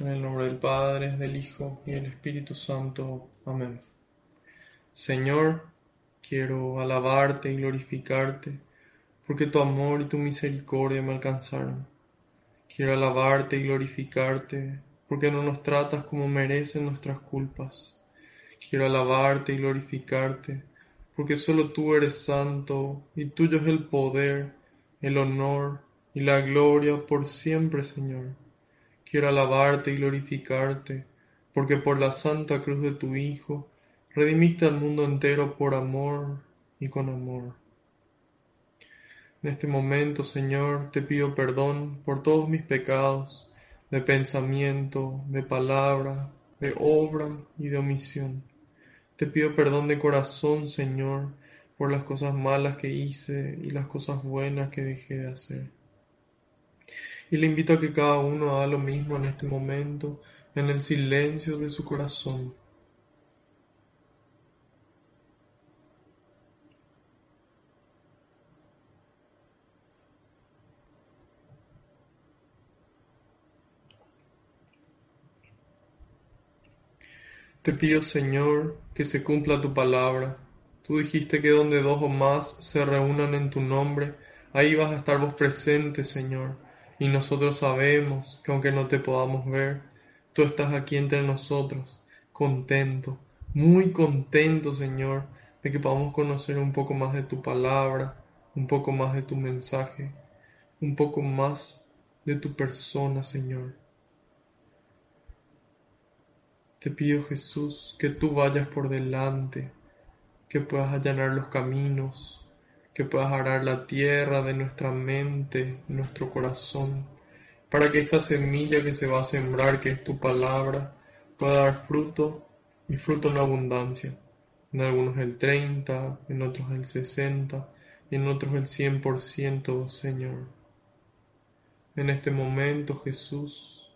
En el nombre del Padre, del Hijo y del Espíritu Santo. Amén. Señor, quiero alabarte y glorificarte, porque tu amor y tu misericordia me alcanzaron. Quiero alabarte y glorificarte, porque no nos tratas como merecen nuestras culpas. Quiero alabarte y glorificarte, porque solo tú eres santo, y tuyo es el poder, el honor y la gloria por siempre, Señor. Quiero alabarte y glorificarte, porque por la santa cruz de tu Hijo, redimiste al mundo entero por amor y con amor. En este momento, Señor, te pido perdón por todos mis pecados, de pensamiento, de palabra, de obra y de omisión. Te pido perdón de corazón, Señor, por las cosas malas que hice y las cosas buenas que dejé de hacer. Y le invito a que cada uno haga lo mismo en este momento, en el silencio de su corazón. Te pido, Señor, que se cumpla tu palabra. Tú dijiste que donde dos o más se reúnan en tu nombre, ahí vas a estar vos presente, Señor. Y nosotros sabemos que aunque no te podamos ver, tú estás aquí entre nosotros, contento, muy contento, Señor, de que podamos conocer un poco más de tu palabra, un poco más de tu mensaje, un poco más de tu persona, Señor. Te pido, Jesús, que tú vayas por delante, que puedas allanar los caminos, que puedas arar la tierra de nuestra mente, nuestro corazón, para que esta semilla que se va a sembrar, que es tu palabra, pueda dar fruto y fruto en abundancia. En algunos el 30, en otros el 60 y en otros el 100%, Señor. En este momento, Jesús,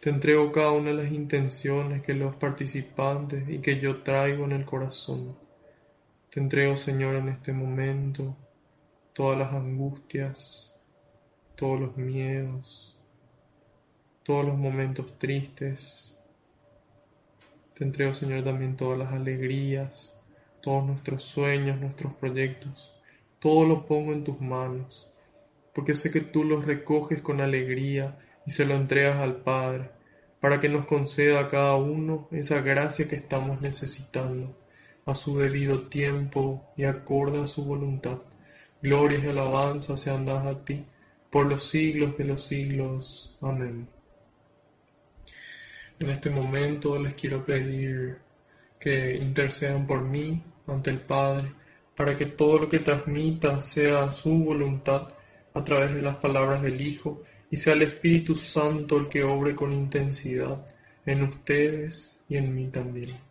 te entrego cada una de las intenciones que los participantes y que yo traigo en el corazón te entrego, Señor, en este momento todas las angustias, todos los miedos, todos los momentos tristes. Te entrego, Señor, también todas las alegrías, todos nuestros sueños, nuestros proyectos. Todo lo pongo en tus manos, porque sé que tú los recoges con alegría y se lo entregas al Padre, para que nos conceda a cada uno esa gracia que estamos necesitando a su debido tiempo y acorde a su voluntad. Glorias y alabanza sean dadas a ti por los siglos de los siglos. Amén. En este momento les quiero pedir que intercedan por mí ante el Padre, para que todo lo que transmita sea su voluntad a través de las palabras del Hijo y sea el Espíritu Santo el que obre con intensidad en ustedes y en mí también.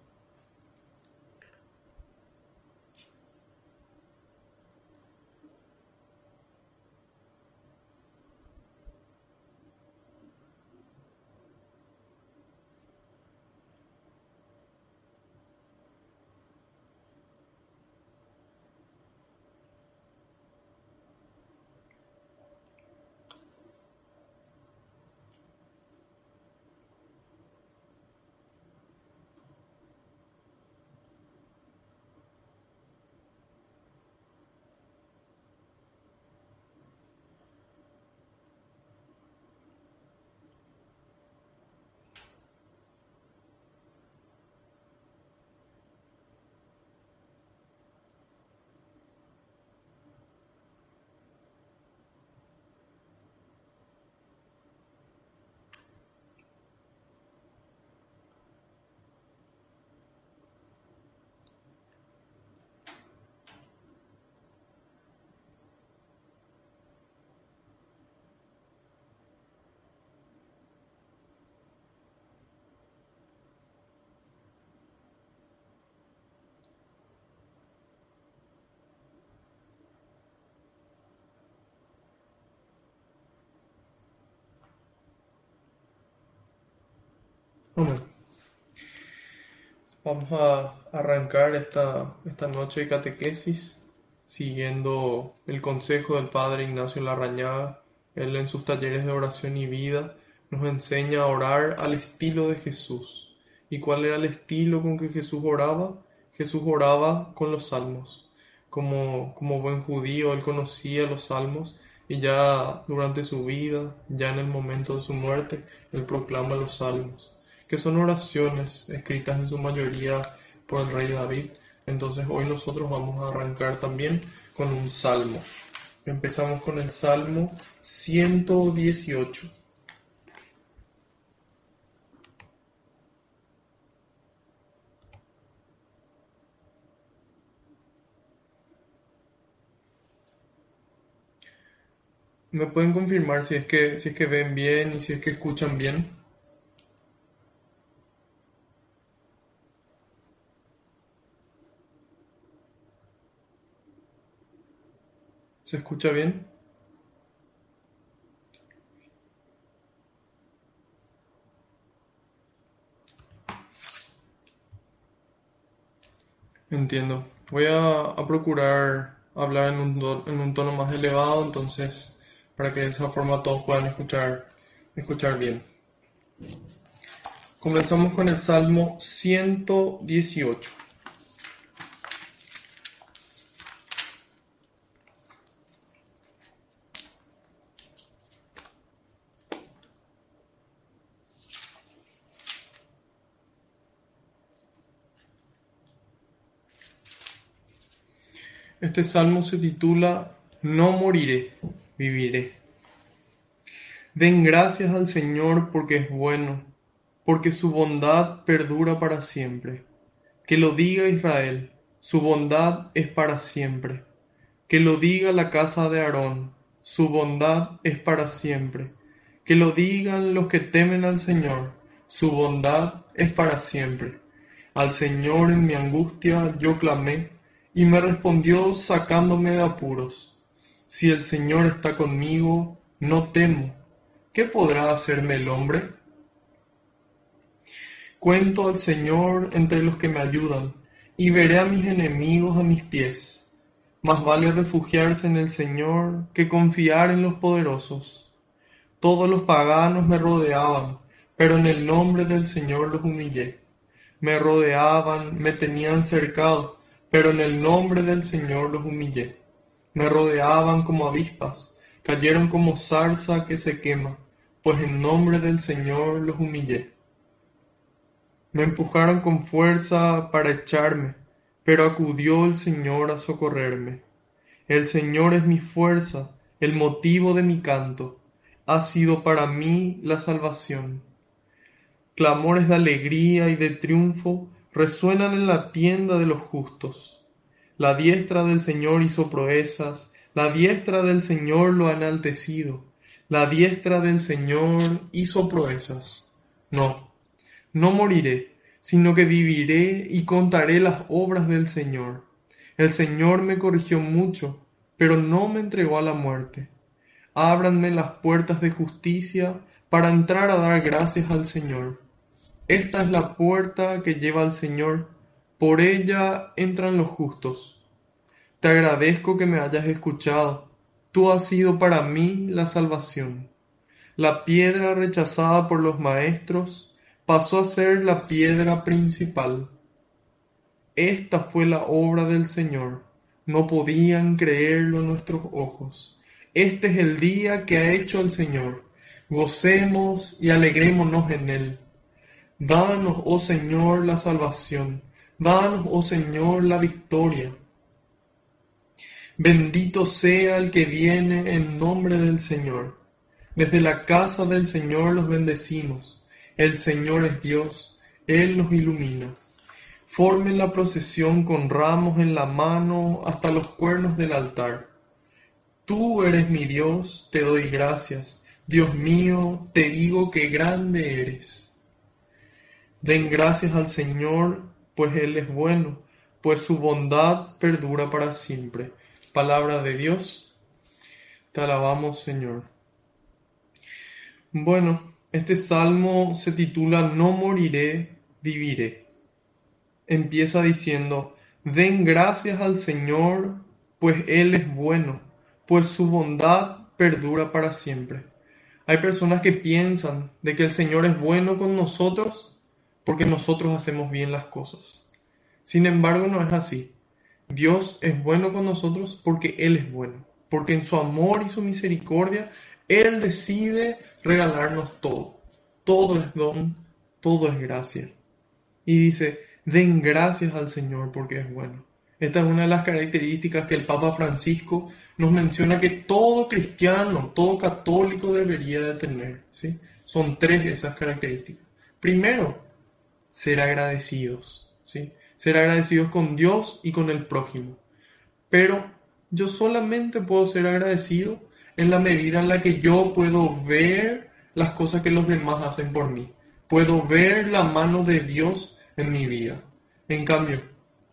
Vamos a arrancar esta, esta noche de catequesis siguiendo el consejo del Padre Ignacio Larrañaga. Él en sus talleres de oración y vida nos enseña a orar al estilo de Jesús. ¿Y cuál era el estilo con que Jesús oraba? Jesús oraba con los salmos. Como, como buen judío, él conocía los salmos y ya durante su vida, ya en el momento de su muerte, él proclama los salmos, que son oraciones escritas en su mayoría por el rey David. Entonces hoy nosotros vamos a arrancar también con un salmo. Empezamos con el salmo 118. ¿Me pueden confirmar si es que si es que ven bien y si es que escuchan bien? ¿Se escucha bien? Entiendo. Voy a, procurar hablar en un, en un tono más elevado, entonces para que de esa forma todos puedan escuchar, escuchar bien. Comenzamos con el Salmo 118. Este salmo se titula No moriré viviré. Den gracias al Señor porque es bueno, porque su bondad perdura para siempre. Que lo diga Israel, su bondad es para siempre. Que lo diga la casa de Aarón, su bondad es para siempre. Que lo digan los que temen al Señor, su bondad es para siempre. Al Señor en mi angustia yo clamé, y me respondió sacándome de apuros. Si el Señor está conmigo, no temo. ¿Qué podrá hacerme el hombre? Cuento al Señor entre los que me ayudan, y veré a mis enemigos a mis pies. Más vale refugiarse en el Señor que confiar en los poderosos. Todos los paganos me rodeaban, pero en el nombre del Señor los humillé. Me rodeaban, me tenían cercado, pero en el nombre del Señor los humillé me rodeaban como avispas, cayeron como zarza que se quema, pues en nombre del Señor los humillé. Me empujaron con fuerza para echarme, pero acudió el Señor a socorrerme. El Señor es mi fuerza, el motivo de mi canto, ha sido para mí la salvación. Clamores de alegría y de triunfo resuenan en la tienda de los justos. La diestra del Señor hizo proezas, la diestra del Señor lo ha enaltecido, la diestra del Señor hizo proezas. No, no moriré, sino que viviré y contaré las obras del Señor. El Señor me corrigió mucho, pero no me entregó a la muerte. Ábranme las puertas de justicia para entrar a dar gracias al Señor. Esta es la puerta que lleva al Señor por ella entran los justos. Te agradezco que me hayas escuchado. Tú has sido para mí la salvación. La piedra rechazada por los maestros pasó a ser la piedra principal. Esta fue la obra del Señor. No podían creerlo nuestros ojos. Este es el día que ha hecho el Señor. Gocemos y alegrémonos en él. Danos, oh Señor, la salvación Danos, oh Señor, la victoria. Bendito sea el que viene en nombre del Señor. Desde la casa del Señor los bendecimos. El Señor es Dios, Él nos ilumina. Formen la procesión con ramos en la mano hasta los cuernos del altar. Tú eres mi Dios, te doy gracias. Dios mío, te digo que grande eres. Den gracias al Señor pues Él es bueno, pues su bondad perdura para siempre. Palabra de Dios, te alabamos Señor. Bueno, Este salmo se titula No moriré, viviré. Empieza diciendo, Den gracias al Señor, pues Él es bueno, pues su bondad perdura para siempre. Hay personas que piensan de que el Señor es bueno con nosotros porque nosotros hacemos bien las cosas. Sin embargo, no es así. Dios es bueno con nosotros porque Él es bueno, porque en su amor y su misericordia Él decide regalarnos todo. Todo es don, todo es gracia. Y dice, den gracias al Señor porque es bueno. Esta es una de las características que el Papa Francisco nos menciona que todo cristiano, todo católico debería de tener. ¿sí? Son tres de esas características. Primero, ser agradecidos. ¿sí? Ser agradecidos con Dios y con el prójimo. Pero yo solamente puedo ser agradecido en la medida en la que yo puedo ver las cosas que los demás hacen por mí. Puedo ver la mano de Dios en mi vida. En cambio,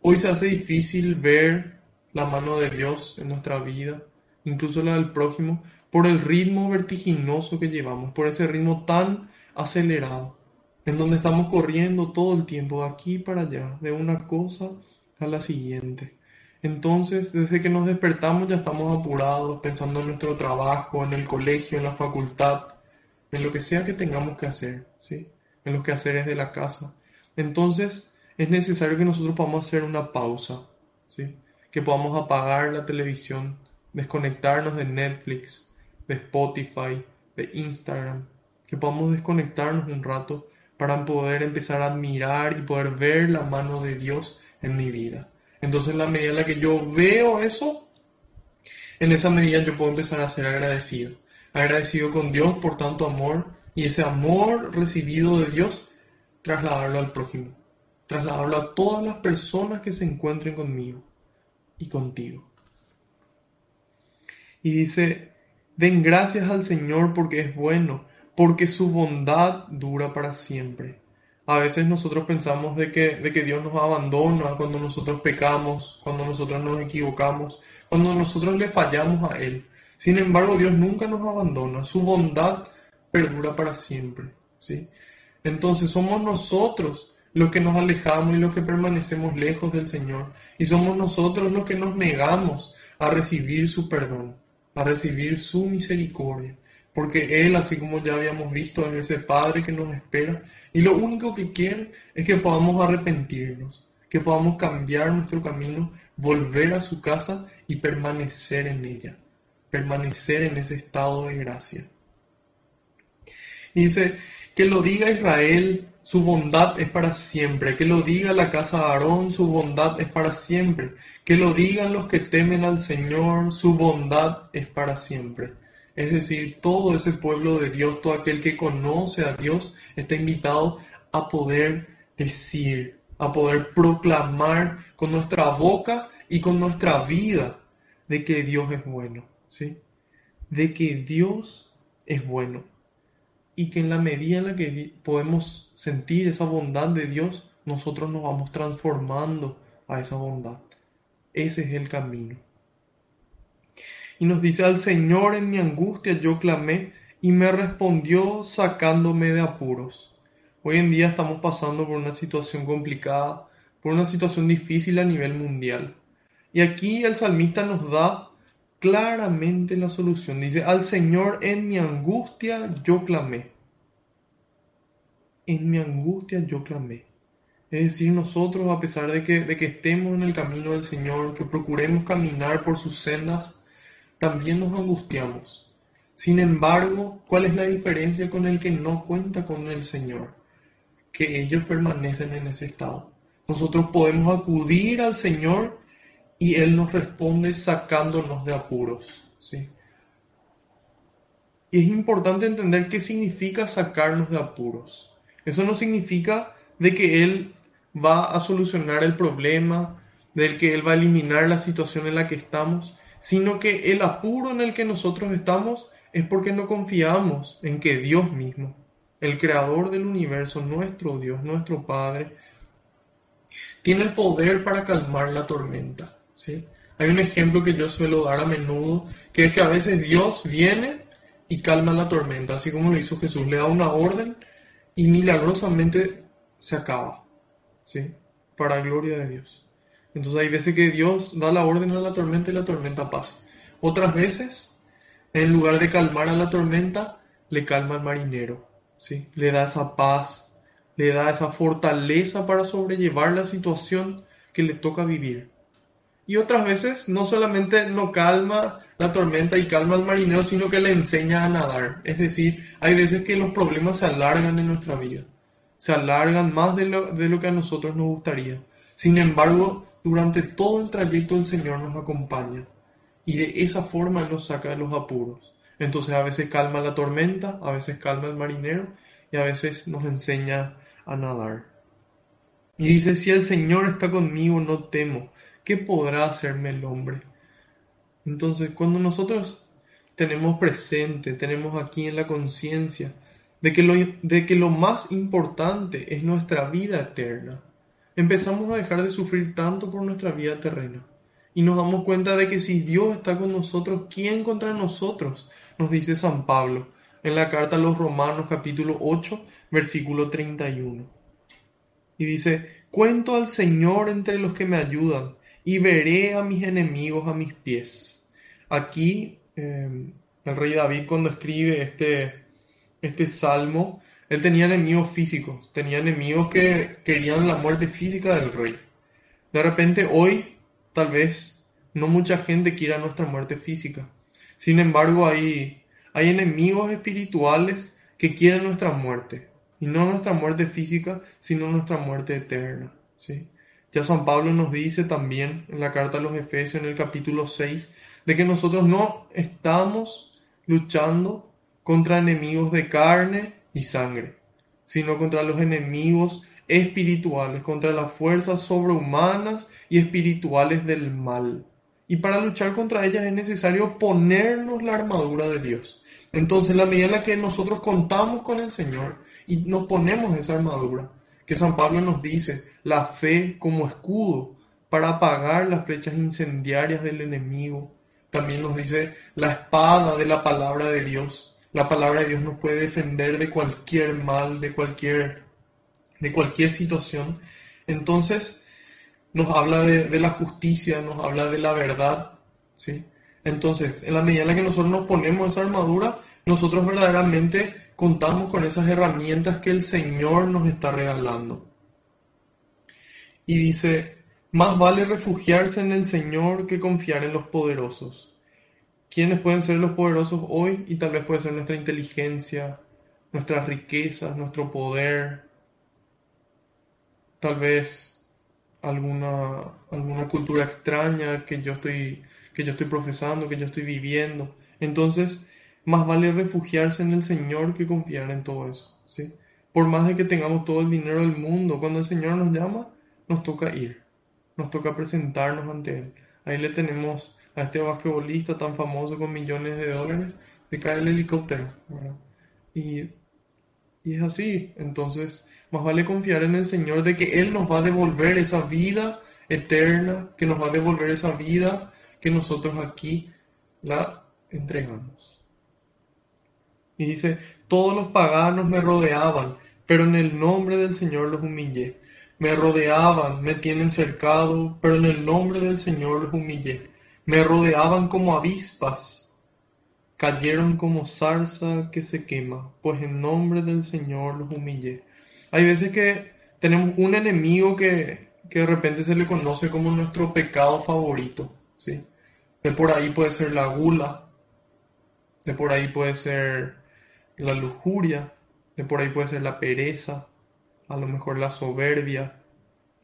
hoy se hace difícil ver la mano de Dios en nuestra vida, incluso la del prójimo, por el ritmo vertiginoso que llevamos, por ese ritmo tan acelerado, en donde estamos corriendo todo el tiempo de aquí para allá, de una cosa a la siguiente. Entonces, desde que nos despertamos ya estamos apurados, pensando en nuestro trabajo, en el colegio, en la facultad, en lo que sea que tengamos que hacer, ¿sí? En los quehaceres de la casa. Entonces, es necesario que nosotros podamos hacer una pausa, ¿sí? Que podamos apagar la televisión, desconectarnos de Netflix, de Spotify, de Instagram, que podamos desconectarnos un rato para poder empezar a admirar y poder ver la mano de Dios en mi vida. Entonces, en la medida en la que yo veo eso, en esa medida yo puedo empezar a ser agradecido. Agradecido con Dios por tanto amor y ese amor recibido de Dios, trasladarlo al prójimo. Trasladarlo a todas las personas que se encuentren conmigo y contigo. Y dice, den gracias al Señor porque es bueno, porque su bondad dura para siempre. A veces nosotros pensamos de que, de que Dios nos abandona cuando nosotros pecamos, cuando nosotros nos equivocamos, cuando nosotros le fallamos a Él. Sin embargo, Dios nunca nos abandona, su bondad perdura para siempre. ¿sí? Entonces somos nosotros los que nos alejamos y los que permanecemos lejos del Señor. Y somos nosotros los que nos negamos a recibir su perdón, a recibir su misericordia porque Él, así como ya habíamos visto, es ese Padre que nos espera y lo único que quiere es que podamos arrepentirnos, que podamos cambiar nuestro camino, volver a su casa y permanecer en ella, permanecer en ese estado de gracia. dice, que lo diga Israel, su bondad es para siempre, que lo diga la casa de Aarón, su bondad es para siempre, que lo digan los que temen al Señor, su bondad es para siempre. Es decir, todo ese pueblo de Dios, todo aquel que conoce a Dios, está invitado a poder decir, a poder proclamar con nuestra boca y con nuestra vida de que Dios es bueno, ¿sí? De que Dios es bueno. Y que en la medida en la que podemos sentir esa bondad de Dios, nosotros nos vamos transformando a esa bondad. Ese es el camino. Y nos dice, al Señor en mi angustia yo clamé y me respondió sacándome de apuros. Hoy en día estamos pasando por una situación complicada, por una situación difícil a nivel mundial. Y aquí el salmista nos da claramente la solución. Dice, al Señor en mi angustia yo clamé. En mi angustia yo clamé. Es decir, nosotros, a pesar de que, de que estemos en el camino del Señor, que procuremos caminar por sus sendas, también nos angustiamos. Sin embargo, ¿cuál es la diferencia con el que no cuenta con el Señor? Que ellos permanecen en ese estado. Nosotros podemos acudir al Señor y Él nos responde sacándonos de apuros. ¿sí? Y es importante entender qué significa sacarnos de apuros. Eso no significa de que Él va a solucionar el problema, del que Él va a eliminar la situación en la que estamos, sino que el apuro en el que nosotros estamos es porque no confiamos en que Dios mismo, el creador del universo, nuestro Dios, nuestro Padre, tiene el poder para calmar la tormenta. ¿sí? Hay un ejemplo que yo suelo dar a menudo, que es que a veces Dios viene y calma la tormenta, así como lo hizo Jesús. Le da una orden y milagrosamente se acaba. ¿Sí? Para gloria de Dios. Entonces hay veces que Dios da la orden a la tormenta y la tormenta pasa. Otras veces, en lugar de calmar a la tormenta, le calma al marinero. ¿sí? Le da esa paz, le da esa fortaleza para sobrellevar la situación que le toca vivir. Y otras veces no solamente no calma la tormenta y calma al marinero, sino que le enseña a nadar. Es decir, hay veces que los problemas se alargan en nuestra vida, se alargan más de lo, de lo que a nosotros nos gustaría. Sin embargo, durante todo el trayecto el Señor nos acompaña y de esa forma nos saca de los apuros. Entonces a veces calma la tormenta, a veces calma el marinero y a veces nos enseña a nadar. Y dice, si el Señor está conmigo, no temo. ¿Qué podrá hacerme el hombre? Entonces, cuando nosotros tenemos presente, tenemos aquí en la conciencia de, que lo, de que lo más importante es nuestra vida eterna, empezamos a dejar de sufrir tanto por nuestra vida terrena. Y nos damos cuenta de que si Dios está con nosotros, ¿quién contra nosotros? Nos dice San Pablo en la carta a los Romanos capítulo 8, versículo 31. Y dice, cuento al Señor entre los que me ayudan y veré a mis enemigos a mis pies. Aquí em, el rey David cuando escribe este, este salmo, él tenía enemigos físicos, tenía enemigos que querían la muerte física del rey. De repente hoy tal vez no mucha gente quiera nuestra muerte física. Sin embargo hay, hay enemigos espirituales que quieren nuestra muerte. Y no nuestra muerte física, sino nuestra muerte eterna. ¿sí? Ya San Pablo nos dice también en la carta a los Efesios en el capítulo 6 de que nosotros no estamos luchando contra enemigos de carne y sangre, sino contra los enemigos espirituales, contra las fuerzas sobrehumanas y espirituales del mal. Y para luchar contra ellas es necesario ponernos la armadura de Dios. Entonces, la medida en la que nosotros contamos con el Señor y nos ponemos esa armadura, que San Pablo nos dice, la fe como escudo para apagar las flechas incendiarias del enemigo. También nos dice la espada de la palabra de Dios. La palabra de Dios nos puede defender de cualquier mal, de cualquier, de cualquier situación. Entonces, nos habla de, de la justicia, nos habla de la verdad. ¿sí? Entonces, en la medida en la que nosotros nos ponemos esa armadura, nosotros verdaderamente contamos con esas herramientas que el Señor nos está regalando. Y dice, más vale refugiarse en el Señor que confiar en los poderosos. ¿Quiénes pueden ser los poderosos hoy? Y tal vez puede ser nuestra inteligencia, nuestras riquezas, nuestro poder, tal vez alguna, alguna cultura extraña que yo, estoy, que yo estoy profesando, que yo estoy viviendo. Entonces, más vale refugiarse en el Señor que confiar en todo eso, ¿sí? Por más de que tengamos todo el dinero del mundo, cuando el Señor nos llama, nos toca ir, nos toca presentarnos ante Él. Ahí le tenemos a este basquetbolista tan famoso con millones de dólares, se cae el helicóptero, Y, y es así, entonces, más vale confiar en el Señor de que Él nos va a devolver esa vida eterna, que nos va a devolver esa vida que nosotros aquí la entregamos. Y dice, todos los paganos me rodeaban, pero en el nombre del Señor los humillé. Me rodeaban, me tienen cercado, pero en el nombre del Señor los humillé. Me rodeaban como avispas, cayeron como zarza que se quema, pues en nombre del Señor los humillé. Hay veces que tenemos un enemigo que, que de repente se le conoce como nuestro pecado favorito, ¿sí? De por ahí puede ser la gula, de por ahí puede ser la lujuria, de por ahí puede ser la pereza, a lo mejor la soberbia,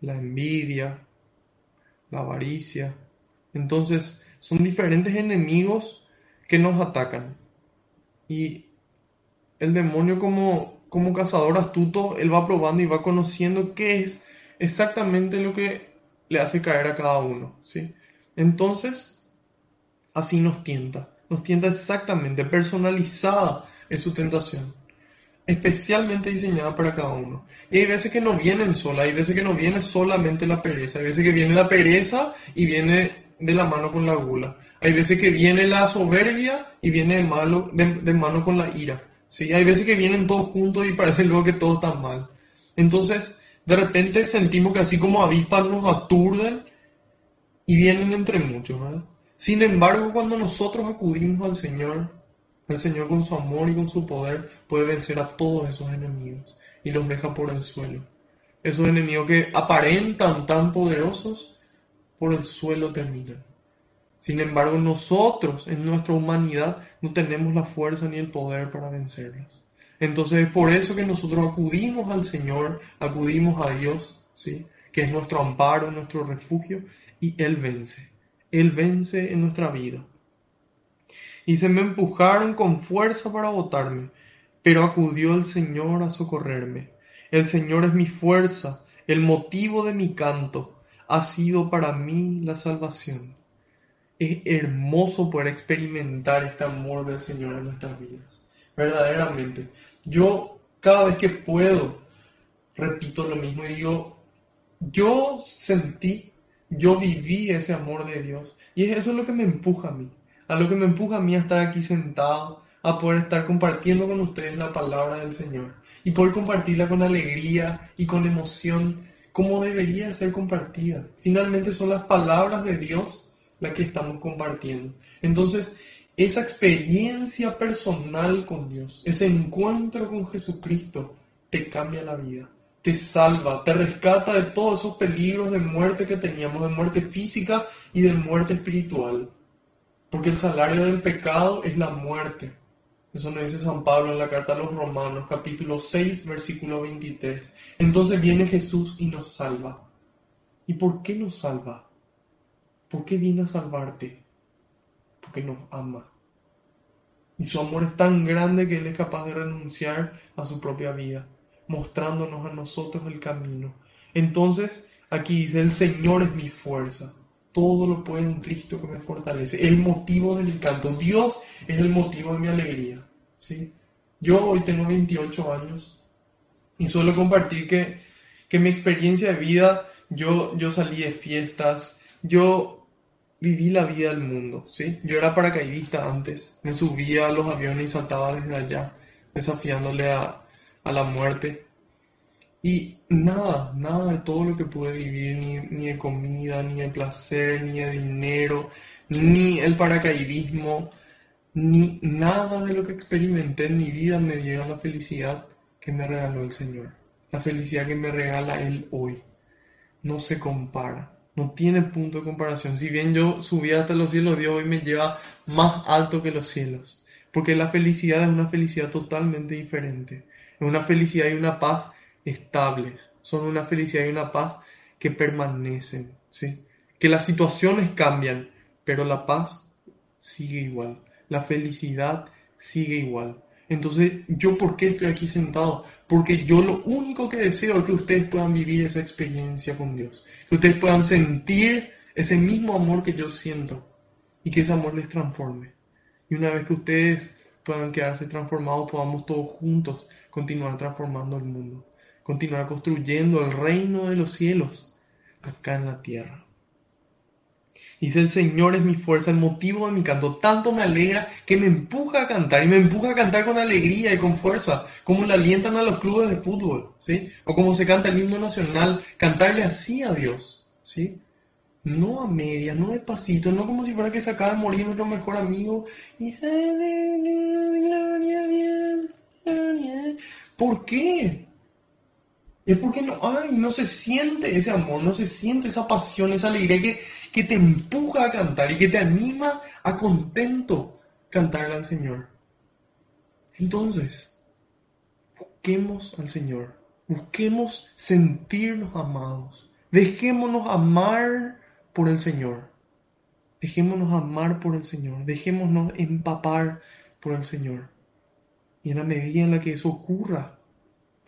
la envidia, la avaricia. Entonces, son diferentes enemigos que nos atacan. Y el demonio como, como cazador astuto, él va probando y va conociendo qué es exactamente lo que le hace caer a cada uno. ¿sí? Entonces, así nos tienta. Nos tienta exactamente, personalizada es su tentación, especialmente diseñada para cada uno. Y hay veces que no vienen sola, hay veces que no viene solamente la pereza, hay veces que viene la pereza y viene de la mano con la gula. Hay veces que viene la soberbia y viene de, malo, de, mano con la ira. ¿sí? Hay veces que vienen todos juntos y parece luego que todo está mal. Entonces, de repente sentimos que así como avispas nos aturden y vienen entre muchos. ¿verdad? Sin embargo, cuando nosotros acudimos al Señor, el Señor con su amor y con su poder puede vencer a todos esos enemigos y los deja por el suelo. Esos enemigos que aparentan tan poderosos, por el suelo terminan. Sin embargo, nosotros en nuestra humanidad no tenemos la fuerza ni el poder para vencerlos. Entonces es por eso que nosotros acudimos al Señor, acudimos a Dios, ¿sí? que es nuestro amparo, nuestro refugio, y Él vence. Él vence en nuestra vida. Y se me empujaron con fuerza para botarme, pero acudió el Señor a socorrerme. El Señor es mi fuerza, el motivo de mi canto, ha sido para mí la salvación. Es hermoso poder experimentar este amor del Señor en nuestras vidas. Verdaderamente. Yo cada vez que puedo, repito lo mismo y digo, yo sentí, yo viví ese amor de Dios. Y eso es lo que me empuja a mí. A lo que me empuja a mí a estar aquí sentado, a poder estar compartiendo con ustedes la palabra del Señor. Y poder compartirla con alegría y con emoción como debería ser compartida. Finalmente son las palabras de Dios las que estamos compartiendo. Entonces, esa experiencia personal con Dios, ese encuentro con Jesucristo, te cambia la vida, te salva, te rescata de todos esos peligros de muerte que teníamos, de muerte física y de muerte espiritual. Porque el salario del pecado es la muerte. Eso nos dice San Pablo en la carta a los Romanos, capítulo 6, versículo 23. Entonces viene Jesús y nos salva. ¿Y por qué nos salva? ¿Por qué viene a salvarte? Porque nos ama. Y su amor es tan grande que Él es capaz de renunciar a su propia vida, mostrándonos a nosotros el camino. Entonces, aquí dice, el Señor es mi fuerza todo lo puedo en Cristo que me fortalece. El motivo de mi canto. Dios es el motivo de mi alegría. ¿sí? Yo hoy tengo 28 años y suelo compartir que, que mi experiencia de vida, yo, yo salí de fiestas, yo viví la vida del mundo. ¿sí? Yo era paracaidista antes, me subía a los aviones y saltaba desde allá, desafiándole a, a la muerte. Y nada, nada de todo lo que pude vivir, ni, ni de comida, ni de placer, ni de dinero, ni el paracaidismo, ni nada de lo que experimenté en mi vida me dieron la felicidad que me regaló el Señor. La felicidad que me regala Él hoy. No se compara, no tiene punto de comparación. Si bien yo subí hasta los cielos, Dios hoy me lleva más alto que los cielos. Porque la felicidad es una felicidad totalmente diferente. Es una felicidad y una paz estables, son una felicidad y una paz que permanecen, ¿sí? Que las situaciones cambian, pero la paz sigue igual, la felicidad sigue igual. Entonces, ¿yo por qué estoy aquí sentado? Porque yo lo único que deseo es que ustedes puedan vivir esa experiencia con Dios, que ustedes puedan sentir ese mismo amor que yo siento y que ese amor les transforme. Y una vez que ustedes puedan quedarse transformados, podamos todos juntos continuar transformando el mundo continuar construyendo el reino de los cielos acá en la tierra. Dice el Señor es mi fuerza, el motivo de mi canto. Tanto me alegra que me empuja a cantar y me empuja a cantar con alegría y con fuerza, como le alientan a los clubes de fútbol, ¿sí? O como se canta el himno nacional, cantarle así a Dios, ¿sí? No a media, no despacito, no como si fuera que se acaba de morir nuestro mejor amigo. Y... ¿Por qué? Es porque no, ay, no se siente ese amor, no se siente esa pasión, esa alegría que, que te empuja a cantar y que te anima a contento cantarle al Señor. Entonces, busquemos al Señor, busquemos sentirnos amados, dejémonos amar por el Señor, dejémonos amar por el Señor, dejémonos empapar por el Señor. Y en la medida en la que eso ocurra,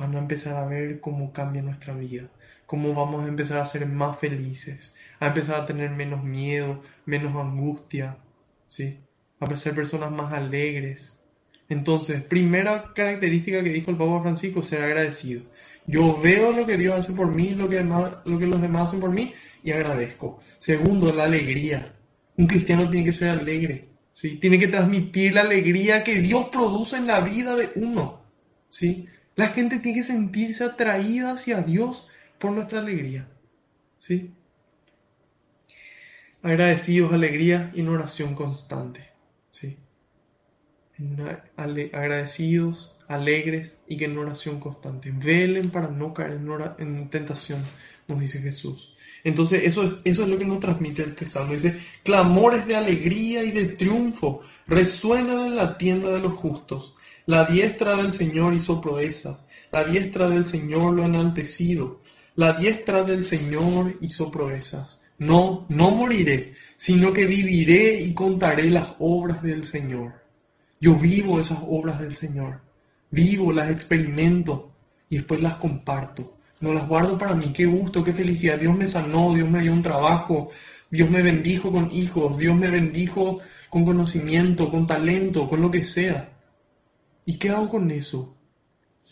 van a empezar a ver cómo cambia nuestra vida, cómo vamos a empezar a ser más felices, a empezar a tener menos miedo, menos angustia, ¿sí? a ser personas más alegres. Entonces, primera característica que dijo el Papa Francisco, ser agradecido. Yo veo lo que Dios hace por mí, lo que, lo que los demás hacen por mí y agradezco. Segundo, la alegría. Un cristiano tiene que ser alegre, ¿sí? Tiene que transmitir la alegría que Dios produce en la vida de uno, ¿sí? La gente tiene que sentirse atraída hacia Dios por nuestra alegría, ¿sí? Agradecidos, alegría y en oración constante, ¿sí? agradecidos, alegres y que en oración constante. Velen para no caer en, en tentación, nos dice Jesús. Entonces eso es, eso es lo que nos transmite este salmo. Dice, clamores de alegría y de triunfo resuenan en la tienda de los justos. La diestra del Señor hizo proezas, la diestra del Señor lo ha enaltecido, la diestra del Señor hizo proezas. No, no moriré, sino que viviré y contaré las obras del Señor. Yo vivo esas obras del Señor, vivo, las experimento y después las comparto. No las guardo para mí, qué gusto, qué felicidad. Dios me sanó, Dios me dio un trabajo, Dios me bendijo con hijos, Dios me bendijo con conocimiento, con talento, con lo que sea. ¿Y qué hago con eso?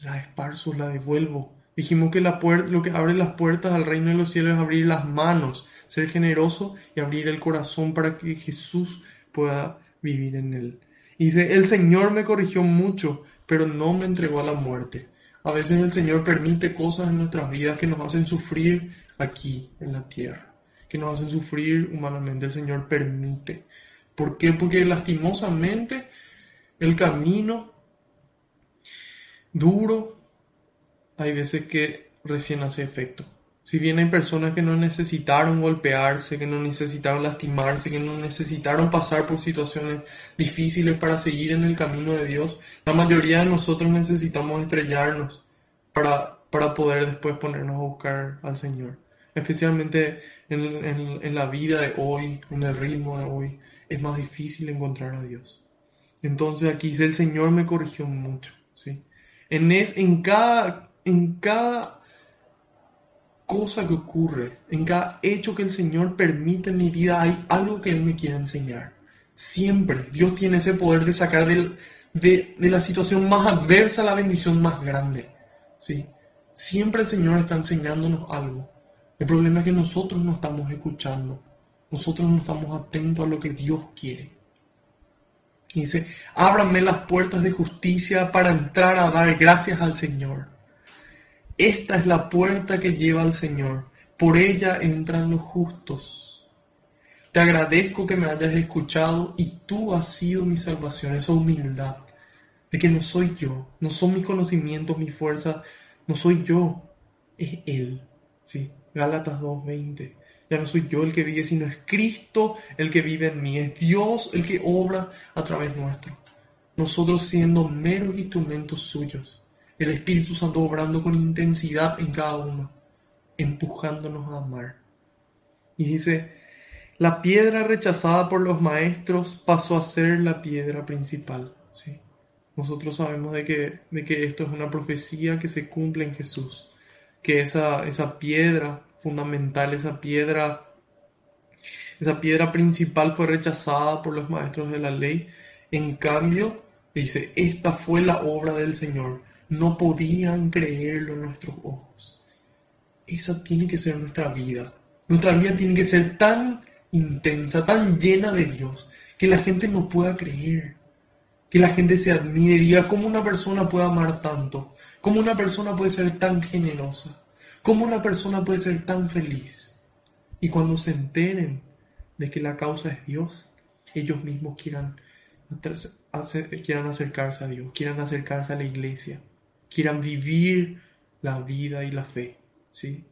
La esparzo, la devuelvo. Dijimos que la lo que abre las puertas al reino de los cielos es abrir las manos, ser generoso y abrir el corazón para que Jesús pueda vivir en él. Y dice, el Señor me corrigió mucho, pero no me entregó a la muerte. A veces el Señor permite cosas en nuestras vidas que nos hacen sufrir aquí en la tierra, que nos hacen sufrir humanamente. El Señor permite. ¿Por qué? Porque lastimosamente el camino duro hay veces que recién hace efecto. Si bien hay personas que no necesitaron golpearse, que no necesitaron lastimarse, que no necesitaron pasar por situaciones difíciles para seguir en el camino de Dios, la mayoría de nosotros necesitamos estrellarnos para, para poder después ponernos a buscar al Señor. Especialmente en, en la vida de hoy, en el ritmo de hoy, es más difícil encontrar a Dios. Entonces aquí dice, el Señor me corrigió mucho. ¿sí? En, es, en, cada, en cada cosa que ocurre, en cada hecho que el Señor permite en mi vida, hay algo que Él me quiere enseñar. Siempre Dios tiene ese poder de sacar de, de, la situación más adversa la bendición más grande. ¿sí? Siempre el Señor está enseñándonos algo. El problema es que nosotros no estamos escuchando. Nosotros no estamos atentos a lo que Dios quiere. Dice, ábranme las puertas de justicia para entrar a dar gracias al Señor. Esta es la puerta que lleva al Señor. Por ella entran los justos. Te agradezco que me hayas escuchado y tú has sido mi salvación, esa humildad de que no soy yo, no son mis conocimientos, mi fuerza, no soy yo, es Él. ¿sí? Gálatas 2.20. Ya no soy yo el que vive, sino es Cristo el que vive en mí, es Dios el que obra a través nuestro. Nosotros siendo meros instrumentos suyos el Espíritu Santo obrando con intensidad en cada uno, empujándonos a amar. Y dice, la piedra rechazada por los maestros pasó a ser la piedra principal. ¿sí? Nosotros sabemos de que, de que esto es una profecía que se cumple en Jesús, que esa, esa piedra fundamental, esa piedra, esa piedra principal fue rechazada por los maestros de la ley. En cambio, dice, esta fue la obra del Señor no podían creerlo nuestros ojos. Esa tiene que ser nuestra vida. Nuestra vida tiene que ser tan intensa, tan llena de Dios, que la gente no pueda creer. Que la gente se admire y diga cómo una persona puede amar tanto, cómo una persona puede ser tan generosa, cómo una persona puede ser tan feliz. Y cuando se enteren de que la causa es Dios, ellos mismos quieran, quieran acercarse a Dios, quieran acercarse a la iglesia, quieran vivir la vida y la fe, ¿sí?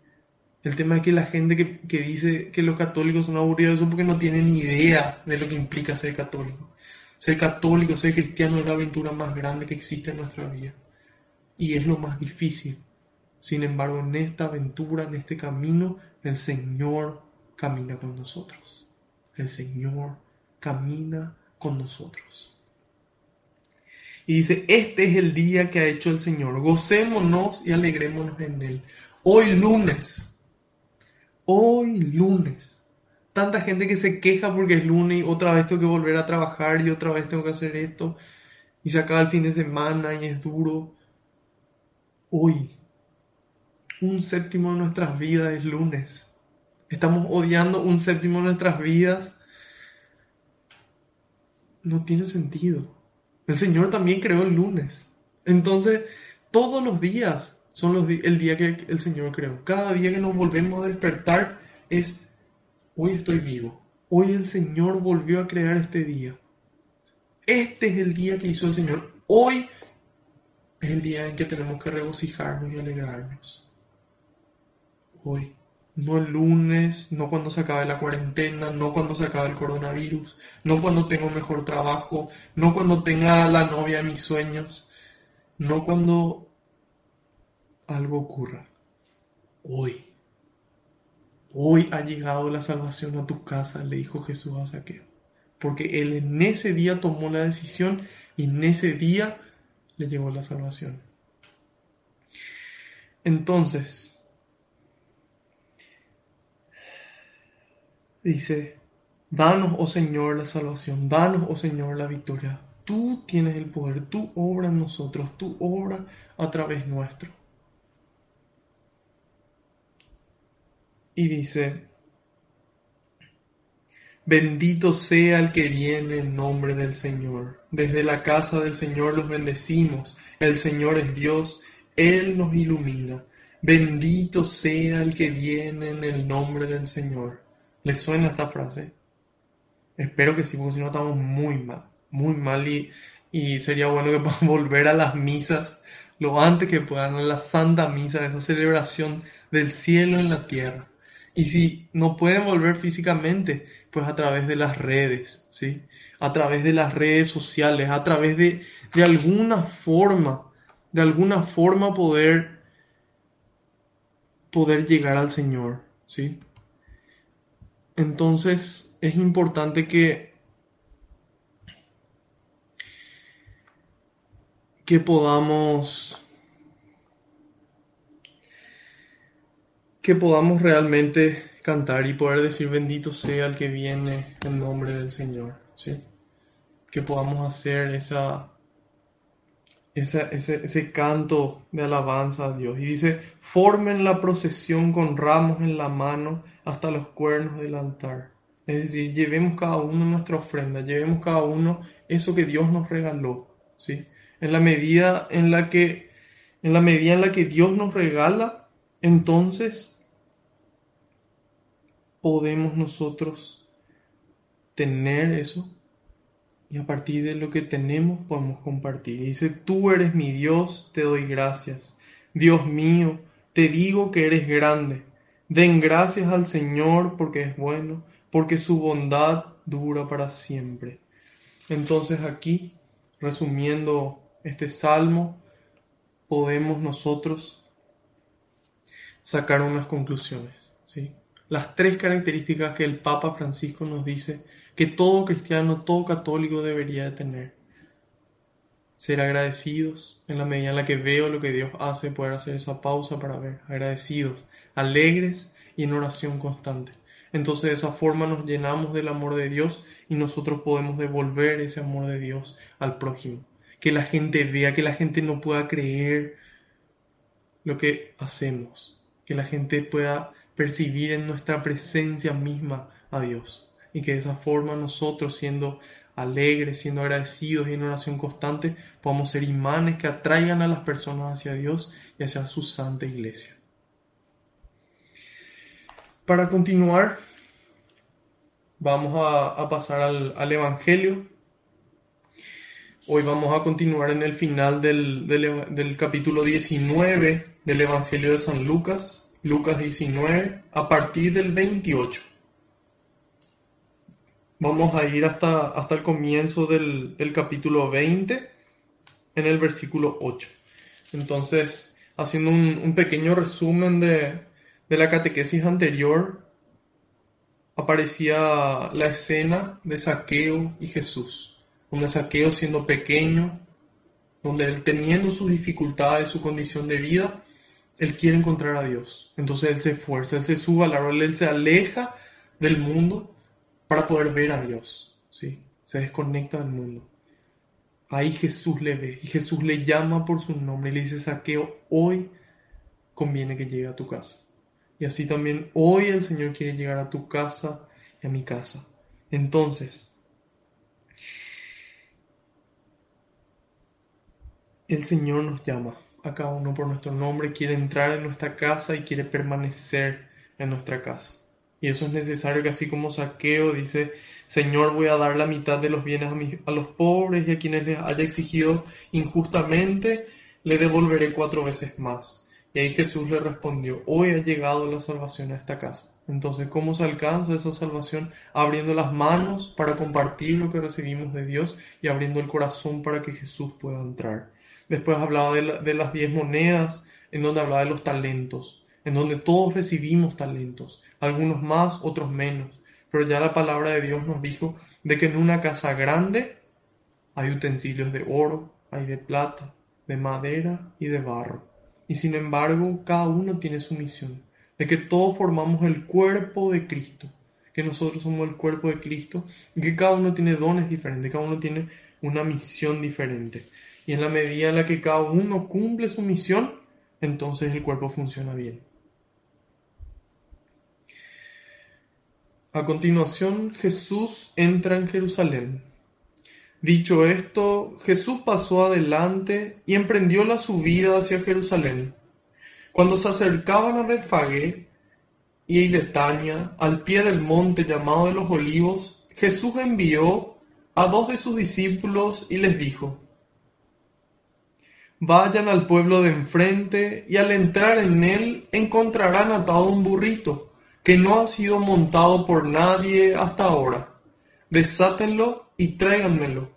El tema es que la gente que, dice que los católicos son aburridos eso porque no tienen ni idea de lo que implica ser católico. Ser católico, ser cristiano es la aventura más grande que existe en nuestra vida. Y es lo más difícil. Sin embargo, en esta aventura, en este camino, el Señor camina con nosotros. El Señor camina con nosotros. Y dice, este es el día que ha hecho el Señor. Gocémonos y alegrémonos en él. Hoy lunes. Hoy lunes. Tanta gente que se queja porque es lunes y otra vez tengo que volver a trabajar y otra vez tengo que hacer esto. Y se acaba el fin de semana y es duro. Hoy. Un séptimo de nuestras vidas es lunes. Estamos odiando un séptimo de nuestras vidas no tiene sentido. El Señor también creó el lunes. Entonces, todos los días son el día que el Señor creó. Cada día que nos volvemos a despertar es, hoy estoy vivo. Hoy el Señor volvió a crear este día. Este es el día que hizo el Señor. Hoy es el día en que tenemos que regocijarnos y alegrarnos. Hoy. No el lunes, no cuando se acabe la cuarentena, no cuando se acabe el coronavirus, no cuando tengo mejor trabajo, no cuando tenga la novia mis sueños, no cuando algo ocurra. Hoy. Hoy ha llegado la salvación a tu casa, le dijo Jesús a Saqueo. Porque él en ese día tomó la decisión y en ese día le llegó la salvación. Entonces, dice, danos, oh Señor, la salvación, danos, oh Señor, la victoria. Tú tienes el poder, tú obra en nosotros, tú obra a través nuestro. Y dice, bendito sea el que viene en nombre del Señor. Desde la casa del Señor los bendecimos. El Señor es Dios, Él nos ilumina. Bendito sea el que viene en el nombre del Señor. ¿Les suena esta frase? Espero que sí, porque si no estamos muy mal, muy mal y, y sería bueno que podamos volver a las misas lo antes que puedan, a la Santa Misa, esa celebración del cielo en la tierra. Y si no pueden volver físicamente, pues a través de las redes, ¿sí? A través de las redes sociales, a través de, de alguna forma, de alguna forma poder, poder llegar al Señor, ¿sí? Entonces es importante que, que podamos que podamos realmente cantar y poder decir bendito sea el que viene en nombre del Señor, ¿sí? Que podamos hacer esa, ese, ese canto de alabanza a Dios. Y dice, formen la procesión con ramos en la mano hasta los cuernos del altar. Es decir, llevemos cada uno nuestra ofrenda, llevemos cada uno eso que Dios nos regaló, ¿sí? En la medida en la que en la medida en la que Dios nos regala, entonces podemos nosotros tener eso y a partir de lo que tenemos podemos compartir. Y dice, tú eres mi Dios, te doy gracias. Dios mío, te digo que eres grande Den gracias al Señor porque es bueno, porque su bondad dura para siempre. Entonces aquí, resumiendo este salmo, podemos nosotros sacar unas conclusiones. ¿sí? Las tres características que el Papa Francisco nos dice que todo cristiano, todo católico debería de tener. Ser agradecidos en la medida en la que veo lo que Dios hace, poder hacer esa pausa para ver, agradecidos alegres y en oración constante. Entonces de esa forma nos llenamos del amor de Dios y nosotros podemos devolver ese amor de Dios al prójimo. Que la gente vea, que la gente no pueda creer lo que hacemos. Que la gente pueda percibir en nuestra presencia misma a Dios. Y que de esa forma nosotros siendo alegres, siendo agradecidos y en oración constante, podamos ser imanes que atraigan a las personas hacia Dios y hacia su santa iglesia. Para continuar, vamos a, pasar al, Evangelio. Hoy vamos a continuar en el final del, del, capítulo 19 del Evangelio de San Lucas, Lucas 19, a partir del 28. Vamos a ir hasta, hasta el comienzo del, capítulo 20, en el versículo 8. Entonces, haciendo un pequeño resumen de, de la catequesis anterior aparecía la escena de Saqueo y Jesús, donde Saqueo siendo pequeño, donde él teniendo sus dificultades, su condición de vida, él quiere encontrar a Dios. Entonces él se esfuerza, él se sube al árbol, él se aleja del mundo para poder ver a Dios. ¿sí? Se desconecta del mundo. Ahí Jesús le ve y Jesús le llama por su nombre y le dice, Saqueo, hoy conviene que llegue a tu casa. Y así también hoy el Señor quiere llegar a tu casa y a mi casa. Entonces, el Señor nos llama a cada uno por nuestro nombre, quiere entrar en nuestra casa y quiere permanecer en nuestra casa. Y eso es necesario que así como saqueo dice, Señor, voy a dar la mitad de los bienes a, a los pobres y a quienes les haya exigido injustamente, le devolveré cuatro veces más. Y ahí Jesús le respondió, hoy ha llegado la salvación a esta casa. Entonces, ¿cómo se alcanza esa salvación? Abriendo las manos para compartir lo que recibimos de Dios y abriendo el corazón para que Jesús pueda entrar. Después hablaba de, las diez monedas, en donde hablaba de los talentos, en donde todos recibimos talentos, algunos más, otros menos. Pero ya la palabra de Dios nos dijo de que en una casa grande hay utensilios de oro, hay de plata, de madera y de barro. Y sin embargo, cada uno tiene su misión, de que todos formamos el cuerpo de Cristo, que nosotros somos el cuerpo de Cristo y que cada uno tiene dones diferentes, cada uno tiene una misión diferente. Y en la medida en la que cada uno cumple su misión, entonces el cuerpo funciona bien. A continuación, Jesús entra en Jerusalén. Dicho esto, Jesús pasó adelante y emprendió la subida hacia Jerusalén. Cuando se acercaban a Betfagé y Betania, al pie del monte llamado de los olivos, Jesús envió a dos de sus discípulos y les dijo, Vayan al pueblo de enfrente y al entrar en él encontrarán atado un burrito que no ha sido montado por nadie hasta ahora. Desátenlo y tráiganmelo.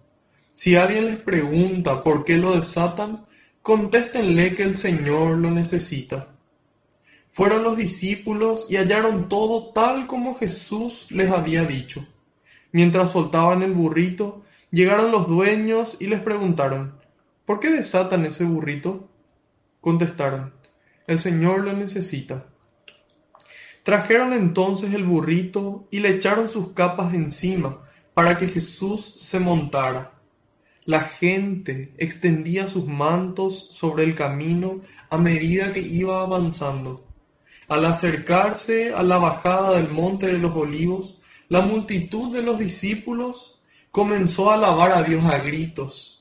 Si alguien les pregunta por qué lo desatan, contéstenle que el Señor lo necesita. Fueron los discípulos y hallaron todo tal como Jesús les había dicho. Mientras soltaban el burrito, llegaron los dueños y les preguntaron, ¿Por qué desatan ese burrito? Contestaron, el Señor lo necesita. Trajeron entonces el burrito y le echaron sus capas encima para que Jesús se montara. La gente extendía sus mantos sobre el camino a medida que iba avanzando. Al acercarse a la bajada del monte de los olivos, la multitud de los discípulos comenzó a alabar a Dios a gritos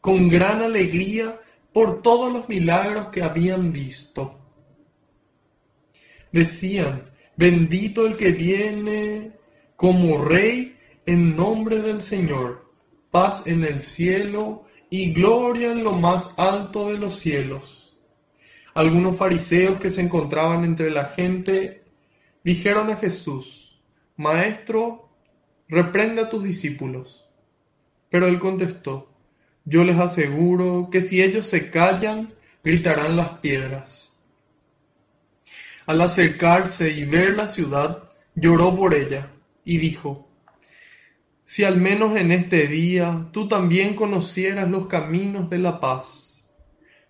con gran alegría por todos los milagros que habían visto. Decían, bendito el que viene como rey en nombre del Señor, paz en el cielo y gloria en lo más alto de los cielos. Algunos fariseos que se encontraban entre la gente dijeron a Jesús, Maestro, reprende a tus discípulos. Pero él contestó, yo les aseguro que si ellos se callan, gritarán las piedras. Al acercarse y ver la ciudad, lloró por ella y dijo, si al menos en este día tú también conocieras los caminos de la paz,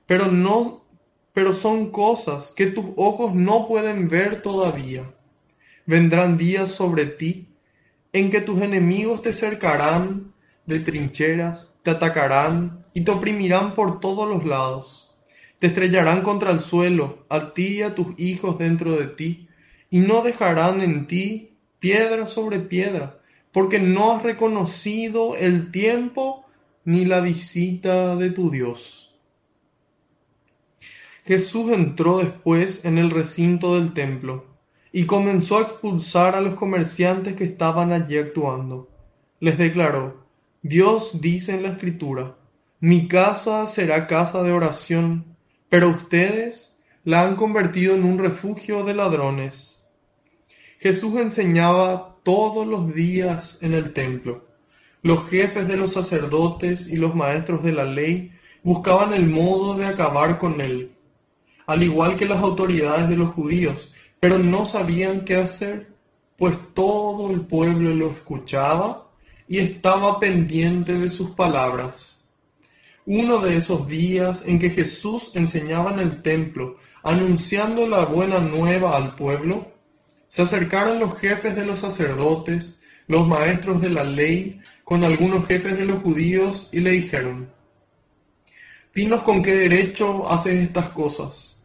pero no, pero son cosas que tus ojos no pueden ver todavía. Vendrán días sobre ti en que tus enemigos te cercarán de trincheras, te atacarán y te oprimirán por todos los lados. Te estrellarán contra el suelo, a ti y a tus hijos dentro de ti, y no dejarán en ti piedra sobre piedra, porque no has reconocido el tiempo ni la visita de tu Dios. Jesús entró después en el recinto del templo y comenzó a expulsar a los comerciantes que estaban allí actuando. Les declaró, Dios dice en la Escritura, mi casa será casa de oración, pero ustedes la han convertido en un refugio de ladrones. Jesús enseñaba todos los días en el templo. Los jefes de los sacerdotes y los maestros de la ley buscaban el modo de acabar con él, al igual que las autoridades de los judíos, pero no sabían qué hacer, pues todo el pueblo lo escuchaba y estaba pendiente de sus palabras. Uno de esos días en que Jesús enseñaba en el templo, anunciando la buena nueva al pueblo, se acercaron los jefes de los sacerdotes, los maestros de la ley, con algunos jefes de los judíos y le dijeron, Dinos con qué derecho haces estas cosas.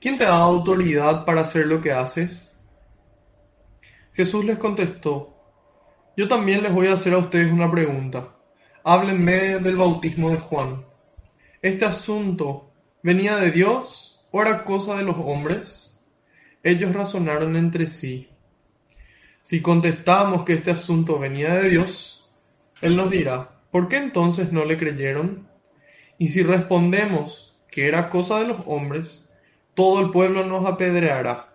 ¿Quién te da autoridad para hacer lo que haces? Jesús les contestó, yo también les voy a hacer a ustedes una pregunta. Háblenme del bautismo de Juan. ¿este asunto venía de Dios o era cosa de los hombres? Ellos razonaron entre sí. Si contestamos que este asunto venía de Dios, Él nos dirá, ¿por qué entonces no le creyeron? Y si respondemos que era cosa de los hombres, todo el pueblo nos apedreará.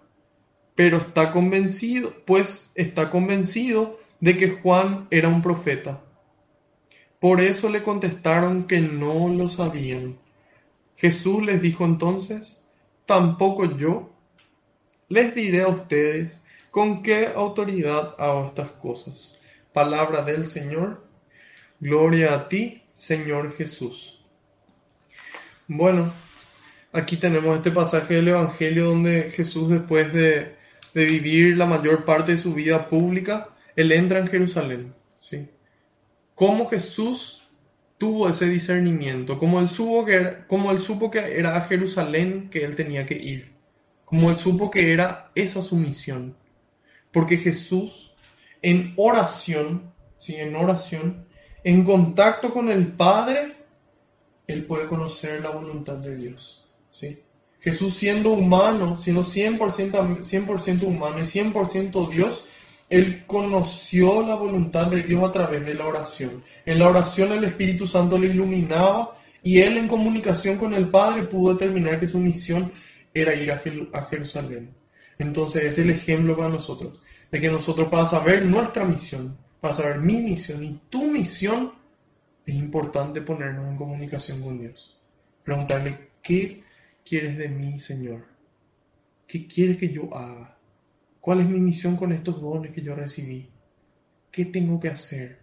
Pero está convencido, pues está convencido de que Juan era un profeta. Por eso le contestaron que no lo sabían. Jesús les dijo entonces, tampoco yo les diré a ustedes con qué autoridad hago estas cosas. Palabra del Señor. Gloria a ti, Señor Jesús. Bueno, aquí tenemos este pasaje del Evangelio donde Jesús después de, vivir la mayor parte de su vida pública, él entra en Jerusalén. ¿sí? ¿Cómo Jesús tuvo ese discernimiento? ¿Cómo él, supo que era, cómo él supo que era a Jerusalén que él tenía que ir? ¿Cómo él supo que era esa su misión? Porque Jesús en oración, ¿sí? en oración, en contacto con el Padre, él puede conocer la voluntad de Dios. ¿sí? Jesús siendo humano, siendo 100%, 100 humano y 100% Dios, él conoció la voluntad de Dios a través de la oración. En la oración el Espíritu Santo le iluminaba y él en comunicación con el Padre pudo determinar que su misión era ir a, Jerusalén. Entonces es el ejemplo para nosotros, de que nosotros para saber nuestra misión, para saber mi misión y tu misión, es importante ponernos en comunicación con Dios. Preguntarle, ¿qué quieres de mí, Señor? ¿Qué quieres que yo haga? ¿Cuál es mi misión con estos dones que yo recibí? ¿Qué tengo que hacer?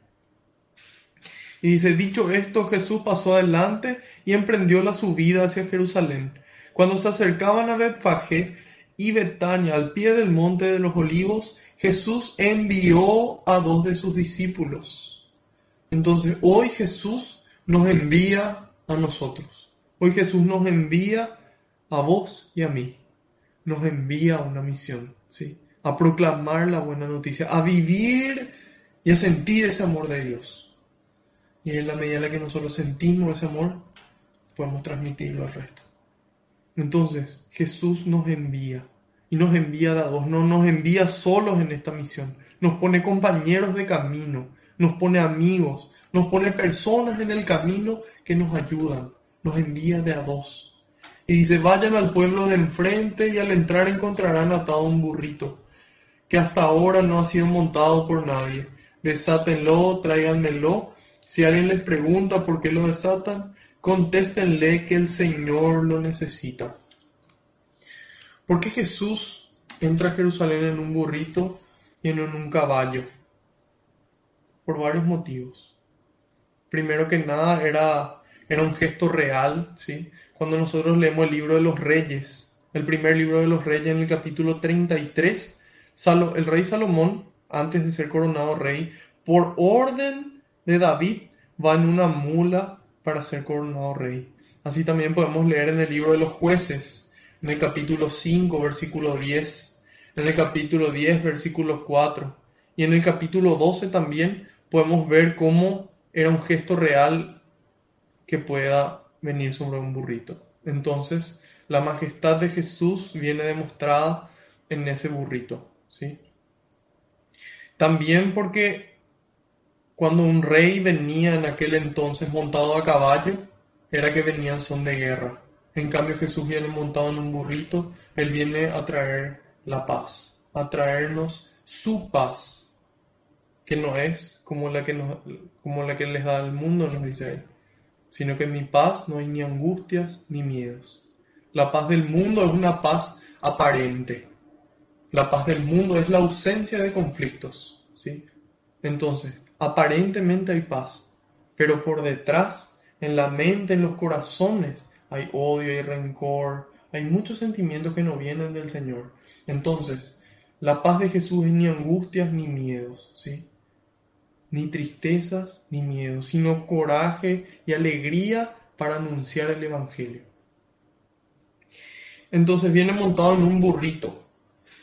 Y dice, dicho esto, Jesús pasó adelante y emprendió la subida hacia Jerusalén. Cuando se acercaban a Betfagé y Betania, al pie del monte de los olivos, Jesús envió a dos de sus discípulos. Entonces, hoy Jesús nos envía a nosotros. Hoy Jesús nos envía a vos y a mí. Nos envía a una misión, ¿sí? a proclamar la buena noticia, a vivir y a sentir ese amor de Dios. Y en la medida en la que nosotros sentimos ese amor, podemos transmitirlo al resto. Entonces, Jesús nos envía. Y nos envía a dos, no nos envía solos en esta misión. Nos pone compañeros de camino, nos pone amigos, nos pone personas en el camino que nos ayudan. Nos envía de a dos. Y dice, vayan al pueblo de enfrente y al entrar encontrarán atado un burrito que hasta ahora no ha sido montado por nadie. Desátenlo, tráiganmelo. Si alguien les pregunta por qué lo desatan, contéstenle que el Señor lo necesita. ¿Por qué Jesús entra a Jerusalén en un burrito y no en un caballo? Por varios motivos. Primero que nada era, era un gesto real, ¿sí? Cuando nosotros leemos el libro de los reyes, el primer libro de los reyes en el capítulo 33, el rey Salomón, antes de ser coronado rey, por orden de David, va en una mula para ser coronado rey. Así también podemos leer en el libro de los jueces, en el capítulo 5, versículo 10, en el capítulo 10, versículo 4, y en el capítulo 12 también podemos ver cómo era un gesto real que pueda venir sobre un burrito. Entonces, la majestad de Jesús viene demostrada en ese burrito. ¿sí? También porque cuando un rey venía en aquel entonces montado a caballo, era que venía en son de guerra. En cambio Jesús viene montado en un burrito, Él viene a traer la paz, a traernos su paz, que no es como la que, nos, como la que les da el mundo, nos dice Él, sino que en mi paz no hay ni angustias ni miedos. La paz del mundo es una paz aparente, la paz del mundo es la ausencia de conflictos, ¿sí? Entonces, aparentemente hay paz, pero por detrás, en la mente, en los corazones, hay odio, y rencor, hay muchos sentimientos que no vienen del Señor. Entonces, la paz de Jesús es ni angustias ni miedos, ¿sí? Ni tristezas ni miedos, sino coraje y alegría para anunciar el Evangelio. Entonces viene montado en un burrito,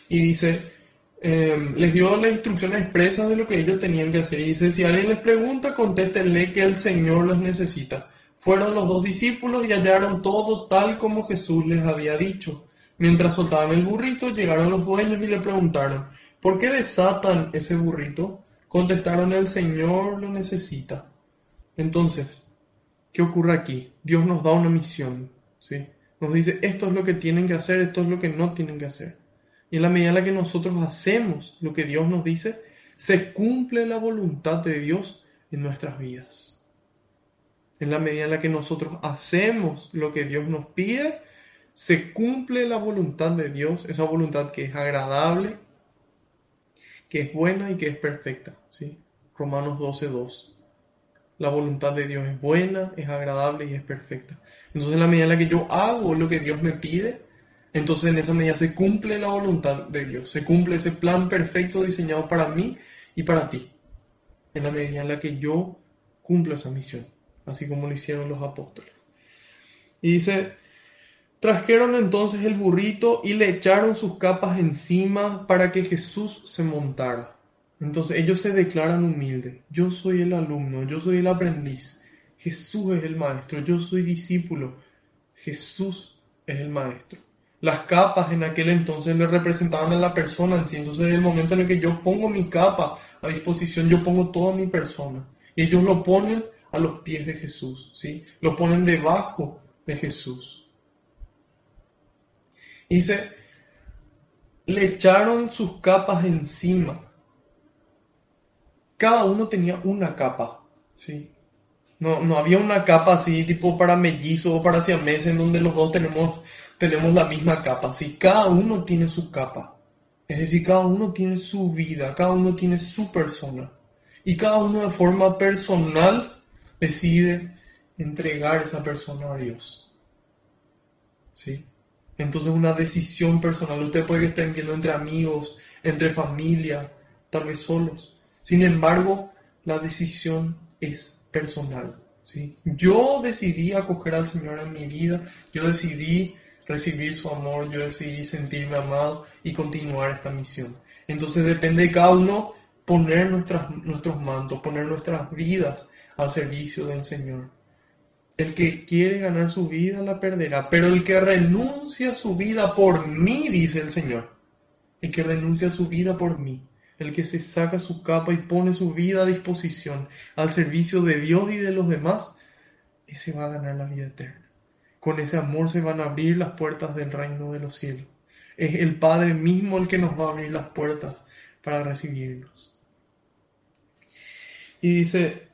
y dice, em, les dio las instrucciones expresas de lo que ellos tenían que hacer. Y dice, si alguien les pregunta, contéstenle que el Señor los necesita. Fueron los dos discípulos y hallaron todo tal como Jesús les había dicho. Mientras soltaban el burrito, llegaron los dueños y le preguntaron, ¿por qué desatan ese burrito? Contestaron, el Señor lo necesita. Entonces, ¿qué ocurre aquí? Dios nos da una misión, ¿sí? Nos dice, esto es lo que tienen que hacer, esto es lo que no tienen que hacer. Y en la medida en la que nosotros hacemos lo que Dios nos dice, se cumple la voluntad de Dios en nuestras vidas. En la medida en la que nosotros hacemos lo que Dios nos pide, se cumple la voluntad de Dios, esa voluntad que es agradable, que es buena y que es perfecta. ¿sí? Romanos 12.2. La voluntad de Dios es buena, es agradable y es perfecta. Entonces en la medida en la que yo hago lo que Dios me pide, entonces en esa medida se cumple la voluntad de Dios, se cumple ese plan perfecto diseñado para mí y para ti. En la medida en la que yo cumplo esa misión, así como lo hicieron los apóstoles. Y dice, trajeron entonces el burrito y le echaron sus capas encima para que Jesús se montara. Entonces ellos se declaran humildes. Yo soy el alumno, yo soy el aprendiz. Jesús es el maestro, yo soy discípulo. Jesús es el maestro. Las capas en aquel entonces le representaban a la persona en sí. Entonces, en el momento en el que yo pongo mi capa a disposición, yo pongo toda mi persona. Y ellos lo ponen a los pies de Jesús, ¿sí? Lo ponen debajo de Jesús. dice, le echaron sus capas encima. Cada uno tenía una capa, ¿sí? No, no había una capa así tipo para mellizo o para siamés en donde los dos tenemos tenemos la misma capa, si cada uno tiene su capa. Es decir, cada uno tiene su vida, cada uno tiene su persona. Y cada uno de forma personal decide entregar esa persona a Dios. ¿Sí? Entonces una decisión personal. Usted puede que estén viendo entre amigos, entre familia, tal vez solos. Sin embargo, la decisión es personal. ¿sí? Yo decidí acoger al Señor en mi vida. Yo decidí recibir su amor, yo decidí sentirme amado y continuar esta misión. Entonces depende de cada uno poner nuestros mantos, poner nuestras vidas al servicio del Señor. El que quiere ganar su vida la perderá, pero el que renuncia a su vida por mí, dice el Señor, el que renuncia a su vida por mí, el que se saca su capa y pone su vida a disposición al servicio de Dios y de los demás, ese va a ganar la vida eterna. Con ese amor se van a abrir las puertas del reino de los cielos. Es el Padre mismo el que nos va a abrir las puertas para recibirnos. Y dice,